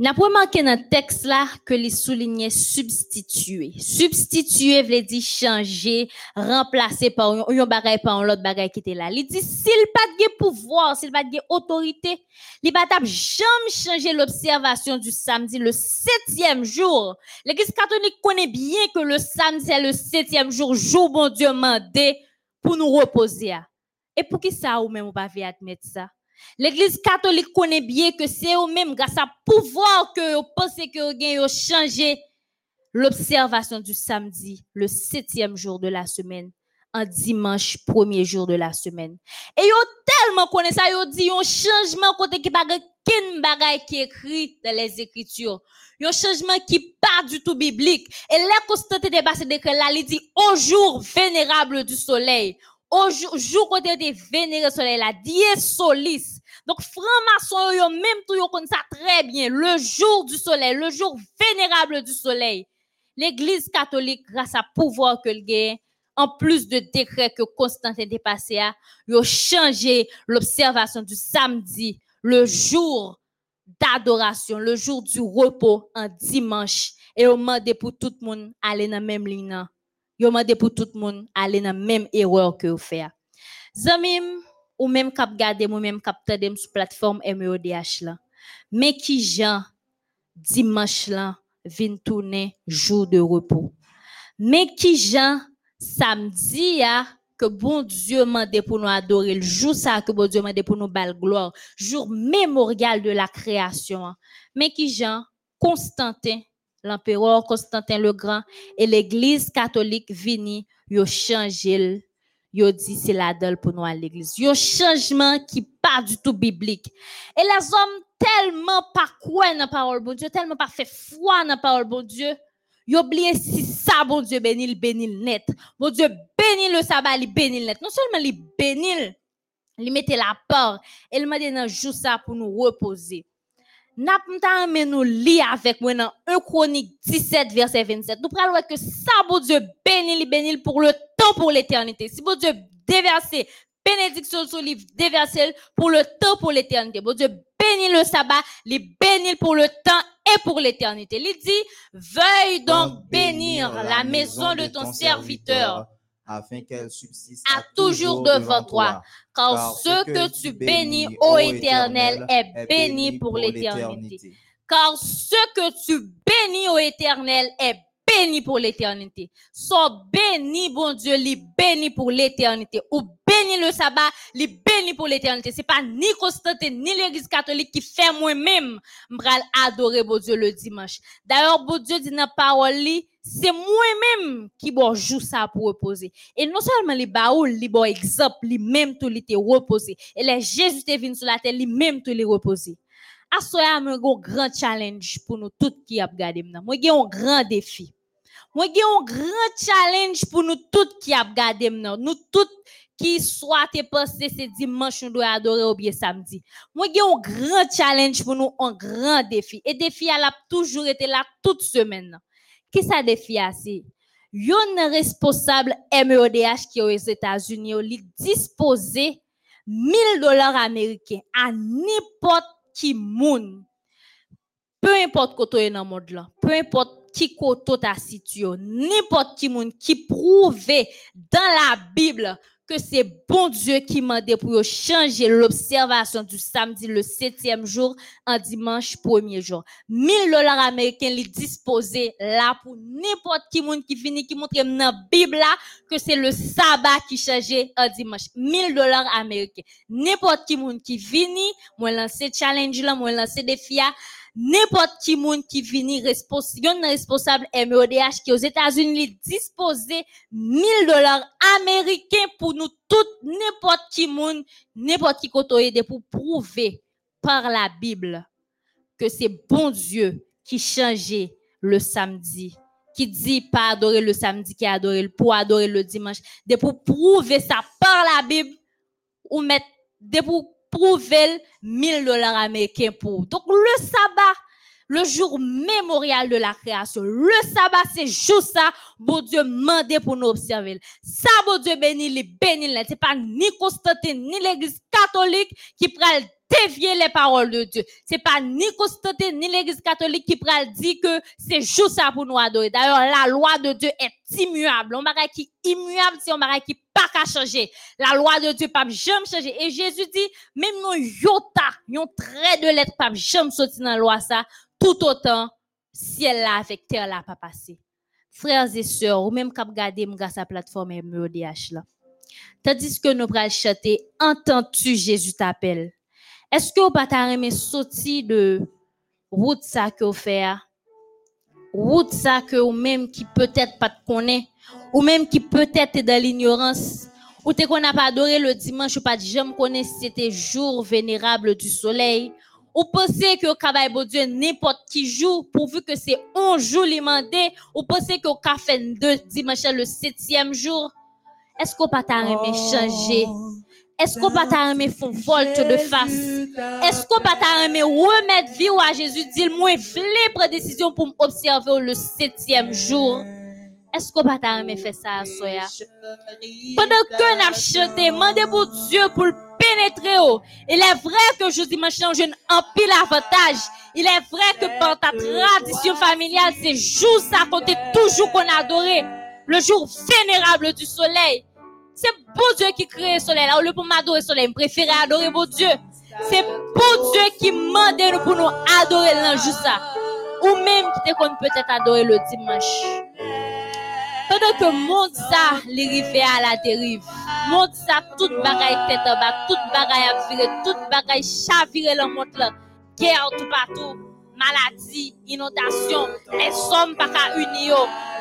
N'a pas remarqué dans le texte là que les soulignait substituer. Substituer veut dire changer, remplacer par un bagay par un autre bagay qui était là. Il dit s'il pas de pouvoir, s'il pas de autorité, il pas jamais changer l'observation du samedi le septième jour. L'église catholique connaît bien que le samedi c'est le septième jour, jour bon Dieu mandé pour nous reposer. Et pour qui ça ou même on pas admettre ça? L'église catholique connaît bien que c'est eux-mêmes, grâce à pouvoir que vous pensez que vous avez changé l'observation du samedi, le septième jour de la semaine, en dimanche, premier jour de la semaine. Et yo tellement connaît ça, yo dit un changement côté qui pas ken bagay qui écrit dans les écritures. Un changement qui pas du tout biblique. Et là, constaté de passer que là, il dit au jour vénérable du soleil. Au jour, de vénérer le soleil, la dies solis. Donc, franc-maçon, yo même tout yo ça très bien. Le jour du soleil, le jour vénérable du soleil. L'église catholique, grâce à pouvoir que le gagne, en plus de décrets que Constantin dépassé a, yo changé l'observation du samedi, le jour d'adoration, le jour du repos en dimanche. Et on demandé pour tout le monde aller dans la même ligne. Yo demandé pour tout le monde aller dans la même erreur que vous faites. Zamim, ou même kap gade, ou même kap tade sur plateforme MEODH là. Mais qui jan dimanche là vin tourner jour de repos. Mais qui jan samedi ya que bon Dieu mande pour nous adorer le jour ça que bon Dieu mande pour nous bal gloire, jour mémorial de la création. Mais qui jan Constantin l'empereur Constantin le Grand et l'église catholique vini yo changé yo dit c'est la dalle pour nous à l'église. Yo changement qui pas du tout biblique. Et les hommes tellement pas quoi dans parole bon Dieu, tellement pas fait foi dans parole bon Dieu. Yo oublié si ça bon Dieu bénit le net. Bon Dieu bénit le sabbat, il bénit le net. Non seulement il bénit, il mettait la et il m'a dit dans ça pour nous reposer. N'a pas mais nous lire avec moi dans 1 Chronique 17 verset 27. Nous prenons que ça bon Dieu bénit, bénit pour le temps pour l'éternité. Si bon Dieu déverser bénédiction sur livre déverser pour le temps pour l'éternité. Bon Dieu bénit le sabbat, il bénit pour le temps et pour l'éternité. Il dit veuille donc bénir la maison de ton serviteur afin qu'elle subsiste à toujours devant toi. Car ce que tu bénis, ô Éternel, est béni pour l'éternité. Car ce que tu bénis, ô Éternel, est béni pour l'éternité. Sois béni, bon Dieu, li béni pour l'éternité. Ou béni le sabbat, li béni pour l'éternité. C'est pas ni Constantin, ni l'église catholique qui fait moi-même, m'bral adorer, bon Dieu, le dimanche. D'ailleurs, bon Dieu dit dans la parole, c'est moi-même qui bon joue ça pour reposer. Et non seulement les baoul, les bon exemple, les même tout te reposer. Et les Jésus te venu sur la terre, les même tout les reposer. Asoya, un grand challenge pour nous tous qui. Moi, gen un grand défi. Moi, gen un grand challenge pour nous tous qui ap gade m'nan. Nous tous qui soit te pensé c'est dimanche nous doit adorer ou bien samedi. Moi, gen un grand challenge pour nous, un grand défi. Et défi, elle a toujours été là toute semaine. nan. Qui ça défi a? Yon responsable MEODH qui est aux États-Unis, li disposé 1000 dollars américains à n'importe qui moun. Peu importe koto dans le monde là, peu importe qui koto ta situé, n'importe qui moun qui prouve dans la Bible que c'est bon Dieu qui m'a pour yo changer l'observation du samedi le septième jour en dimanche premier jour. 1000 dollars américains li disposé là pour n'importe qui moun qui finit qui montre la Bible là que c'est le sabbat qui changeait en dimanche. 1000 dollars américains. N'importe qui moun qui vini, moi lancer challenge là, moi lancer défi là, n'importe qui moun qui vini responsable, responsable MEODH qui aux États-Unis disposé 1000 dollars américains pour nous toutes, n'importe qui moun, n'importe qui koto aide pour prouver par la Bible que c'est bon Dieu qui changeait le samedi, qui dit pas adorer le samedi, qui adorer le pour adorer le dimanche, de pour prouver ça par la Bible ou mettre de pour prouver 1000 dollars américains pour. Donc le sabbat, le jour mémorial de la création, le sabbat, c'est juste ça, bon Dieu mandé pour nous observer. Ça, bon Dieu béni, les béni, c'est pas ni Constantin, ni l'église catholique qui pral dévier les paroles de Dieu. C'est pas ni Constantine ni l'Église catholique qui pral dit que c'est juste ça pour nous adorer. D'ailleurs, la loi de Dieu est immuable. On bagay qui immuable, c'est on bagay qui pas qu'à changer. La loi de Dieu pas jamais changer. Et Jésus dit, même non yota, yon trait de lettre pas jamais sorti dans la loi ça, tout autant ciel là avec terre là pas passé. Frères et sœurs, ou même kap gade mga sa plateforme MEODH là. Tandis que nous pral chanter, entends-tu Jésus t'appelle? Est-ce que vous pas aimé sortir de route ça que vous fait? Route ça que ou même qui peut-être pas te connaît, ou même qui peut-être dans l'ignorance, ou te qu'on n'a pas adoré le dimanche, ou pas de jamais connaît si c'était jour vénérable du soleil, ou pensez que travail bon Dieu n'importe qui jour, pourvu que c'est un jour limandé, ou pensez que café de dimanche le septième jour, est-ce qu'on pas aimé changer? Est-ce qu'on pas aimé font volte de face? Est-ce qu'on pas aimé remettre vie à Jésus, dire moi vle prendre décision pour m'observer le septième jour? Est-ce qu'on pas aimé faire ça, soya? Pendant que nous chanté, demandez pour Dieu pour le pénétrer. oh. Il est vrai que je dis machin, je en pile avantage. Il est vrai que par ta tradition familiale, c'est jour ça t'est toujours qu'on adorait. Le jour vénérable du soleil. C'est bon Dieu qui crée le soleil. Au lieu pour m'adorer le soleil, je préfère adorer mon Dieu. C'est bon Dieu qui mande nous pour nous adorer le jour ça. Ou même qui te qu'on peut-être adorer le dimanche. Pendant que monde ça, les à la dérive. Monde ça, toute bagaille tête en bas, toute bagaille à virer, toute bagaille chavirer le monde là. Guerre tout partout. Maladie, inondation, les hommes pas qu'à unir.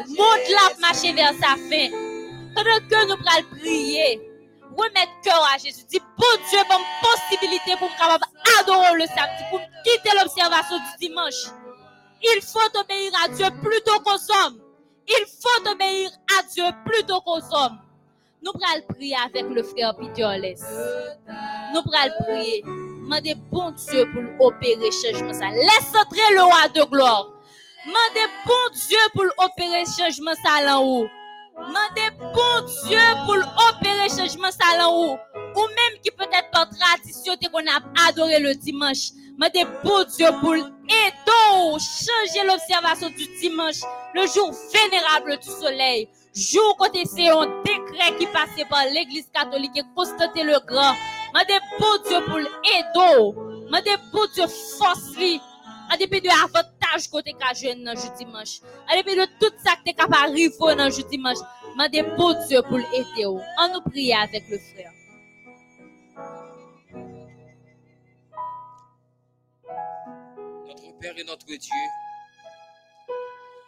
Monde là marcher vers sa fin. Pendant que nous prenons prier, remettre cœur à Jésus, dit, bon Dieu, bonne possibilité pour capable adorer le samedi, pour quitter l'observation du dimanche. Il faut obéir à Dieu plutôt qu'aux hommes. Il faut obéir à Dieu plutôt qu'aux hommes. Nous prenons prier avec le frère Less. Nous prenons prier. Demandez bon Dieu pour opérer changement ça. Laisse entrer le roi de gloire. Demandez bon Dieu pour opérer changement ça là haut. Mandez bon Dieu pour opérer changement ça haut. Ou même qui peut-être par tradition qu'on a adoré le dimanche. Mandez bon Dieu pour aider changer l'observation du dimanche, le jour vénérable du soleil. Jour côté c'est un décret qui passait par l'église catholique et Constantin le Grand. Mandez bon Dieu pour aider. Mandez bon Dieu force lui. En dépit de avantage côté ka jeune dans le dimanche. En dépit de tout ça que t'es capable d'arriver dans le dimanche. Mandez Dieu pour l'aider. On nous prie avec le frère. Notre Père et notre Dieu,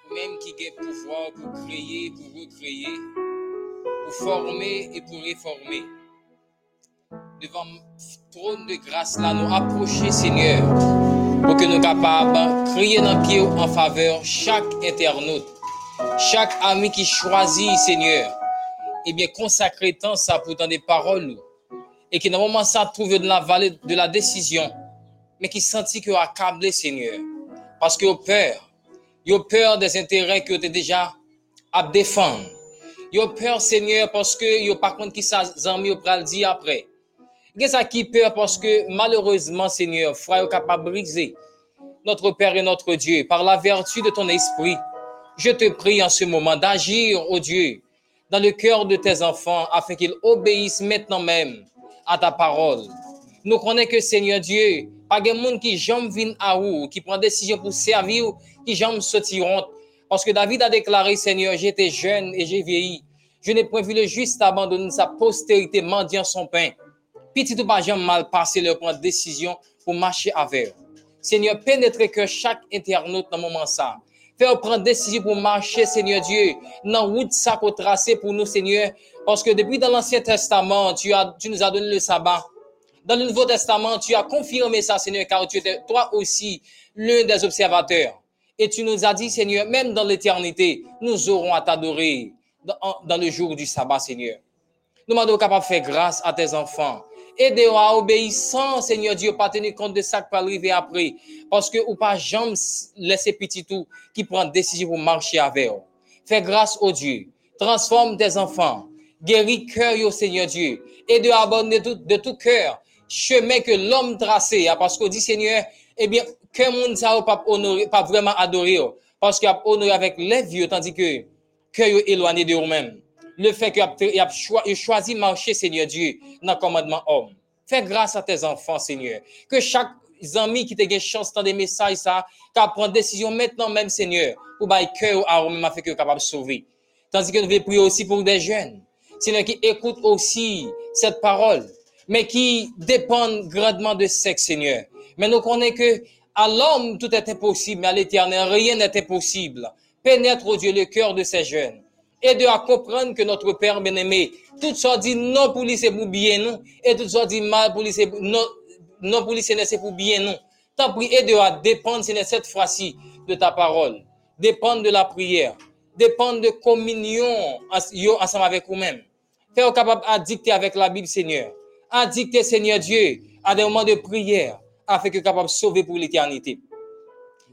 même qui a le pouvoir pour créer, pour recréer, pour former et pour réformer, devant le trône de grâce là, nous approcher, Seigneur, pour que nous capables de crier dans pied en faveur chaque internaute, chaque ami qui choisit, Seigneur, et bien consacrer tant ça pour dans des paroles, et qui dans le moment ça trouve de la vallée de la décision, mais qui sentit que accablé, Seigneur, parce que peur, ils ont peur des intérêts que tu déjà à défendre. Ils ont peur, Seigneur, parce que ils pas compte qui ça amis au après. Qu'est-ce qui peur parce que malheureusement, Seigneur, frère, capable de briser notre Père et notre Dieu par la vertu de ton esprit. Je te prie en ce moment d'agir, ô Dieu, dans le cœur de tes enfants afin qu'ils obéissent maintenant même à ta parole. Nous connaissons que Seigneur Dieu, pas de monde qui jamais vient à vous, qui prend décision pour servir, qui jamais sortiront. Parce que David a déclaré, Seigneur, j'étais jeune et j'ai vieilli. Je n'ai point vu le juste abandonner sa postérité mendiant son pain. Petit ou pas jamais mal passé leur prendre décision pour marcher avec. Seigneur, pénètre que chaque internaute dans le moment ça. Faire prendre décision pour marcher, Seigneur Dieu, dans route ça tracé pour nous, Seigneur. Parce que depuis dans l'Ancien Testament, tu, as, tu nous as donné le sabbat. Dans le Nouveau Testament, tu as confirmé ça, Seigneur, car tu étais toi aussi l'un des observateurs. Et tu nous as dit, Seigneur, même dans l'éternité, nous aurons à t'adorer dans, dans le jour du sabbat, Seigneur. Nous demandons capable de faire grâce à tes enfants. Aidez-nous à obéir sans, Seigneur Dieu, pas tenir compte de ça qui peut arriver après. Parce que ou pas jamais laisser petit tout qui prend décision pour marcher avec eux. Fais grâce au Dieu. Transforme tes enfants. Guéris cœur, yo, Seigneur Dieu. Et de abandonner de tout, de tout cœur chemin que l'homme tracé, hein, parce qu'on dit, Seigneur, eh bien, que sa ou pas honoré, pas vraiment adoré, yo, parce qu'il a honoré avec les vieux, tandis que, yo éloigné de vous-même. Le fait qu'il a, a choisi marcher, Seigneur Dieu, dans le commandement homme. Fais grâce à tes enfants, Seigneur. Que chaque ami qui te gagne chance dans des messages, ça, qu'à prendre décision maintenant même, Seigneur, pour bailler cœur à eux-mêmes, afin que capable de sauver. Tandis que nous voulons prier aussi pour des jeunes, Seigneur, qui écoutent aussi cette parole, mais qui dépendent grandement de sexe, Seigneur. Mais nous connaissons que à l'homme, tout est impossible, mais à l'éternel, rien n'est impossible. Pénètre, oh Dieu, le cœur de ces jeunes. Aide à comprendre que notre Père bien-aimé, tout ça dit non pour lui, c'est pour bien nous, et tout ça dit mal pour lui, c'est non, non pour lui, c'est pour bien nous. T'en prie, aide à dépendre, Seigneur, cette fois-ci, de ta parole. Dépendre de la prière. Dépendre de communion ensemble avec vous-même. Fais-vous capable à dicter avec la Bible, Seigneur. À dicter, Seigneur Dieu, à des moments de prière, afin que capable de sauver pour l'éternité.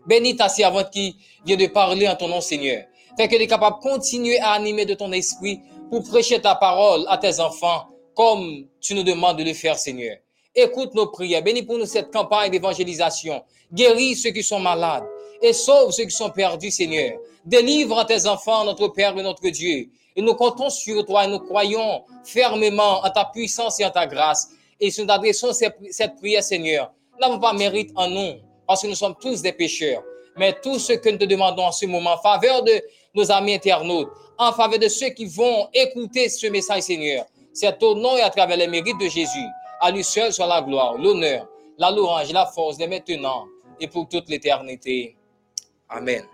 Bénis ta servante qui vient de parler en ton nom, Seigneur. Fais qu'elle est capable de continuer à animer de ton esprit pour prêcher ta parole à tes enfants comme tu nous demandes de le faire, Seigneur. Écoute nos prières. Bénis pour nous cette campagne d'évangélisation. Guéris ceux qui sont malades et sauve ceux qui sont perdus, Seigneur. Délivre à tes enfants, notre Père et notre Dieu. Et nous comptons sur toi et nous croyons fermement en ta puissance et en ta grâce. Et si nous adressons cette prière, Seigneur, nous n'avons pas mérite en nous, parce que nous sommes tous des pécheurs. Mais tout ce que nous te demandons en ce moment, en faveur de nos amis internautes, en faveur de ceux qui vont écouter ce message, Seigneur, c'est au nom et à travers les mérites de Jésus. À lui seul soit la gloire, l'honneur, la louange, la force, dès maintenant et pour toute l'éternité. Amen.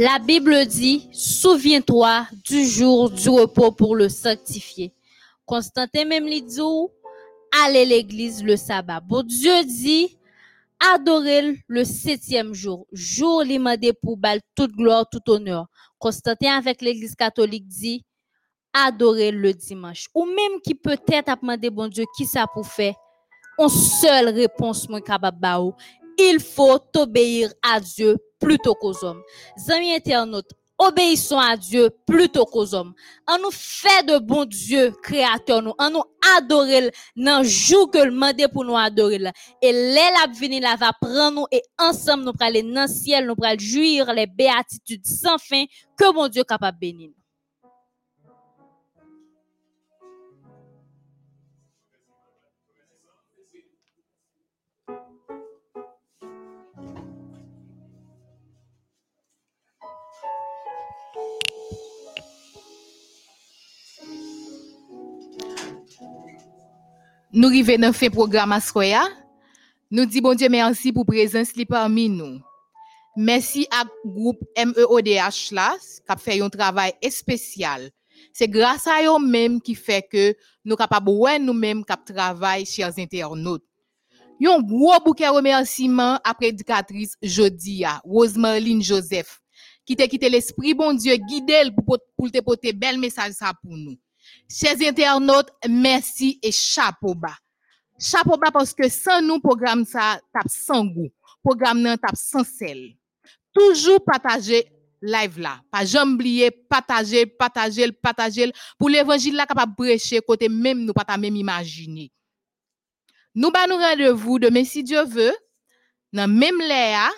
La Bible dit, souviens-toi du jour du repos pour le sanctifier. Constantin même lui dit, allez l'église le sabbat. Bon Dieu dit, adorez le septième jour. Jour limandé pour toute gloire, tout honneur. Constantin avec l'église catholique dit, adorez le dimanche. Ou même qui peut-être a demandé bon Dieu qui ça pour faire? On seule réponse moi capable ba ou. Il faut obéir à Dieu plutôt qu'aux hommes. Amis internautes, obéissons à Dieu plutôt qu'aux hommes. On nous fait de bon Dieu créateur nous, on nous adorer nan jour que le mandé pour nous adorer. Et a venir là va prendre nous et ensemble nous aller dans le ciel, nous pral jouir les béatitudes sans fin que mon Dieu capable bénir. Nous arrivons dans fin programme à soya. Nous disons bon Dieu merci pour présence li parmi nous. Merci à groupe MEODH là qui a fait un travail spécial. C'est grâce à eux même qui fait que nous capables ouais nous-mêmes qui travail chers internautes. Un gros bouquet remerciement à prédicatrice Jodia, Rosemarine Joseph, qui t'a quitté l'esprit bon Dieu guidé pour te porter bel message ça pour nous. Chers internautes, merci et chapeau bas. Chapeau bas parce que sans nous, programme ça tape sans goût. Programme nan tape sans sel. Toujours partager live là. Pas jamais oublier, partager, partager, partager pour l'évangile là capable prêcher côté même nous pas même imaginer. Nous ba nous rendez-vous demain si Dieu veut dans même l'air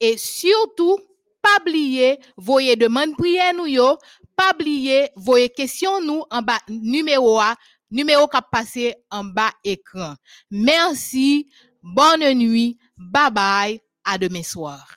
et surtout pas oublier voyez demande prière nous yo pas oublier voyez question nous en bas numéro A numéro qui passé en bas écran. Merci bonne nuit bye bye à demain soir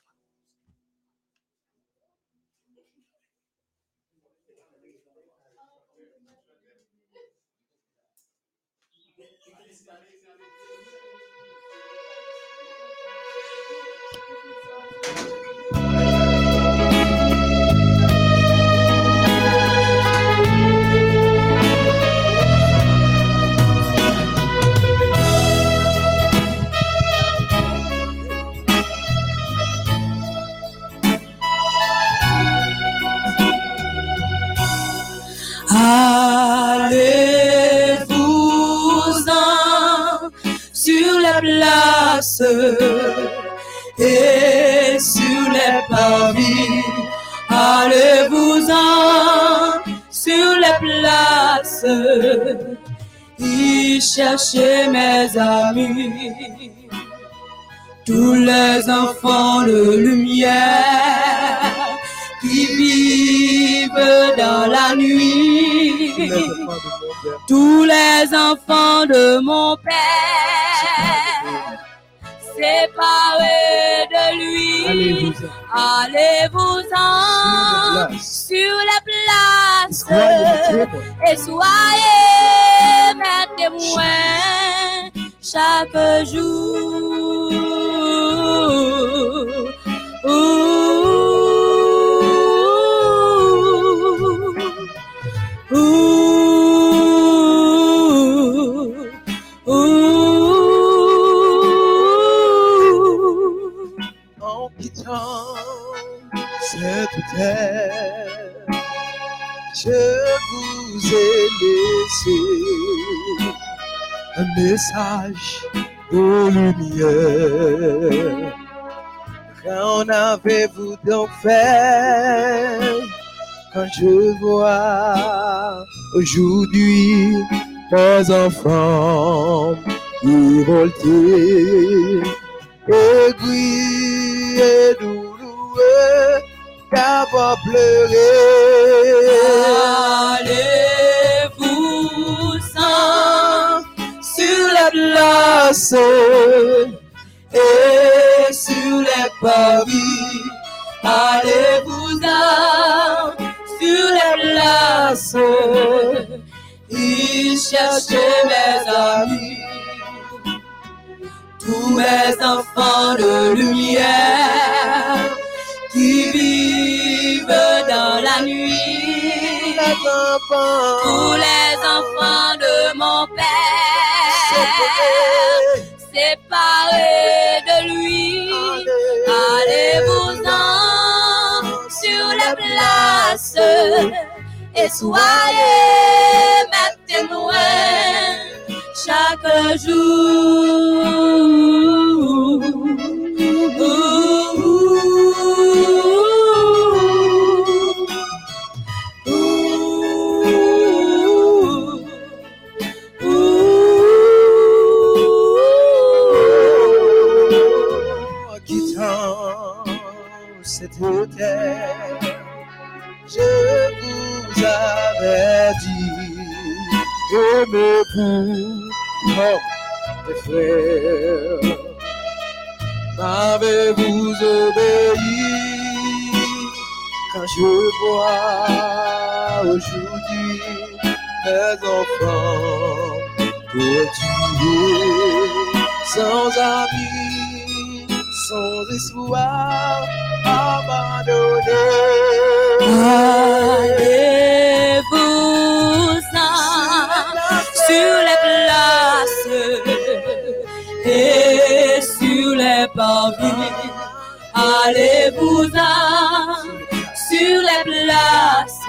Allez-vous-en sur la place et sur les parvis. Allez-vous-en sur les places. y chercher mes amis. Tous les enfants de lumière qui vivent dans la nuit. Tous les enfants de mon Père, séparés de lui, allez-vous-en. Sur les places et soyez mes témoins chaque jour. Ouh, cette terre, je vous ai laissé un message de lumière. Qu'en avez-vous donc fait quand je vois aujourd'hui mes enfants révoltés? aigri et douloureux d'avoir pleuré. Allez-vous-en sur la place et sur les paris. Allez-vous-en sur les places y chercher mes amis. Tous mes enfants de lumière qui vivent dans la nuit. Tous les enfants de mon Père, séparés de lui. Allez-vous-en sur les places et soyez mes témoins chaque jour. Cette terre, je vous avais dit, aimez-vous comme des frères. M'avez-vous obéi? Quand je vois aujourd'hui mes enfants torturés, sans amis, sans espoir. Allez-vous-en sur les places et sur les parvis. Allez-vous-en sur les places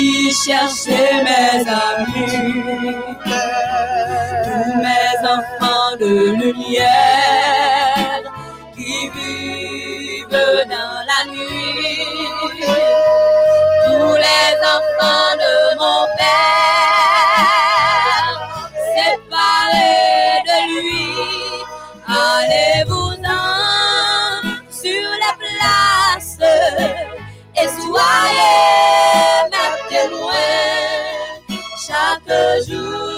y chercher mes amis. Tous mes enfants de lumière parfum de mon père. Séparé de lui, allez-vous-en sur la place et soyez ma témoin chaque jour.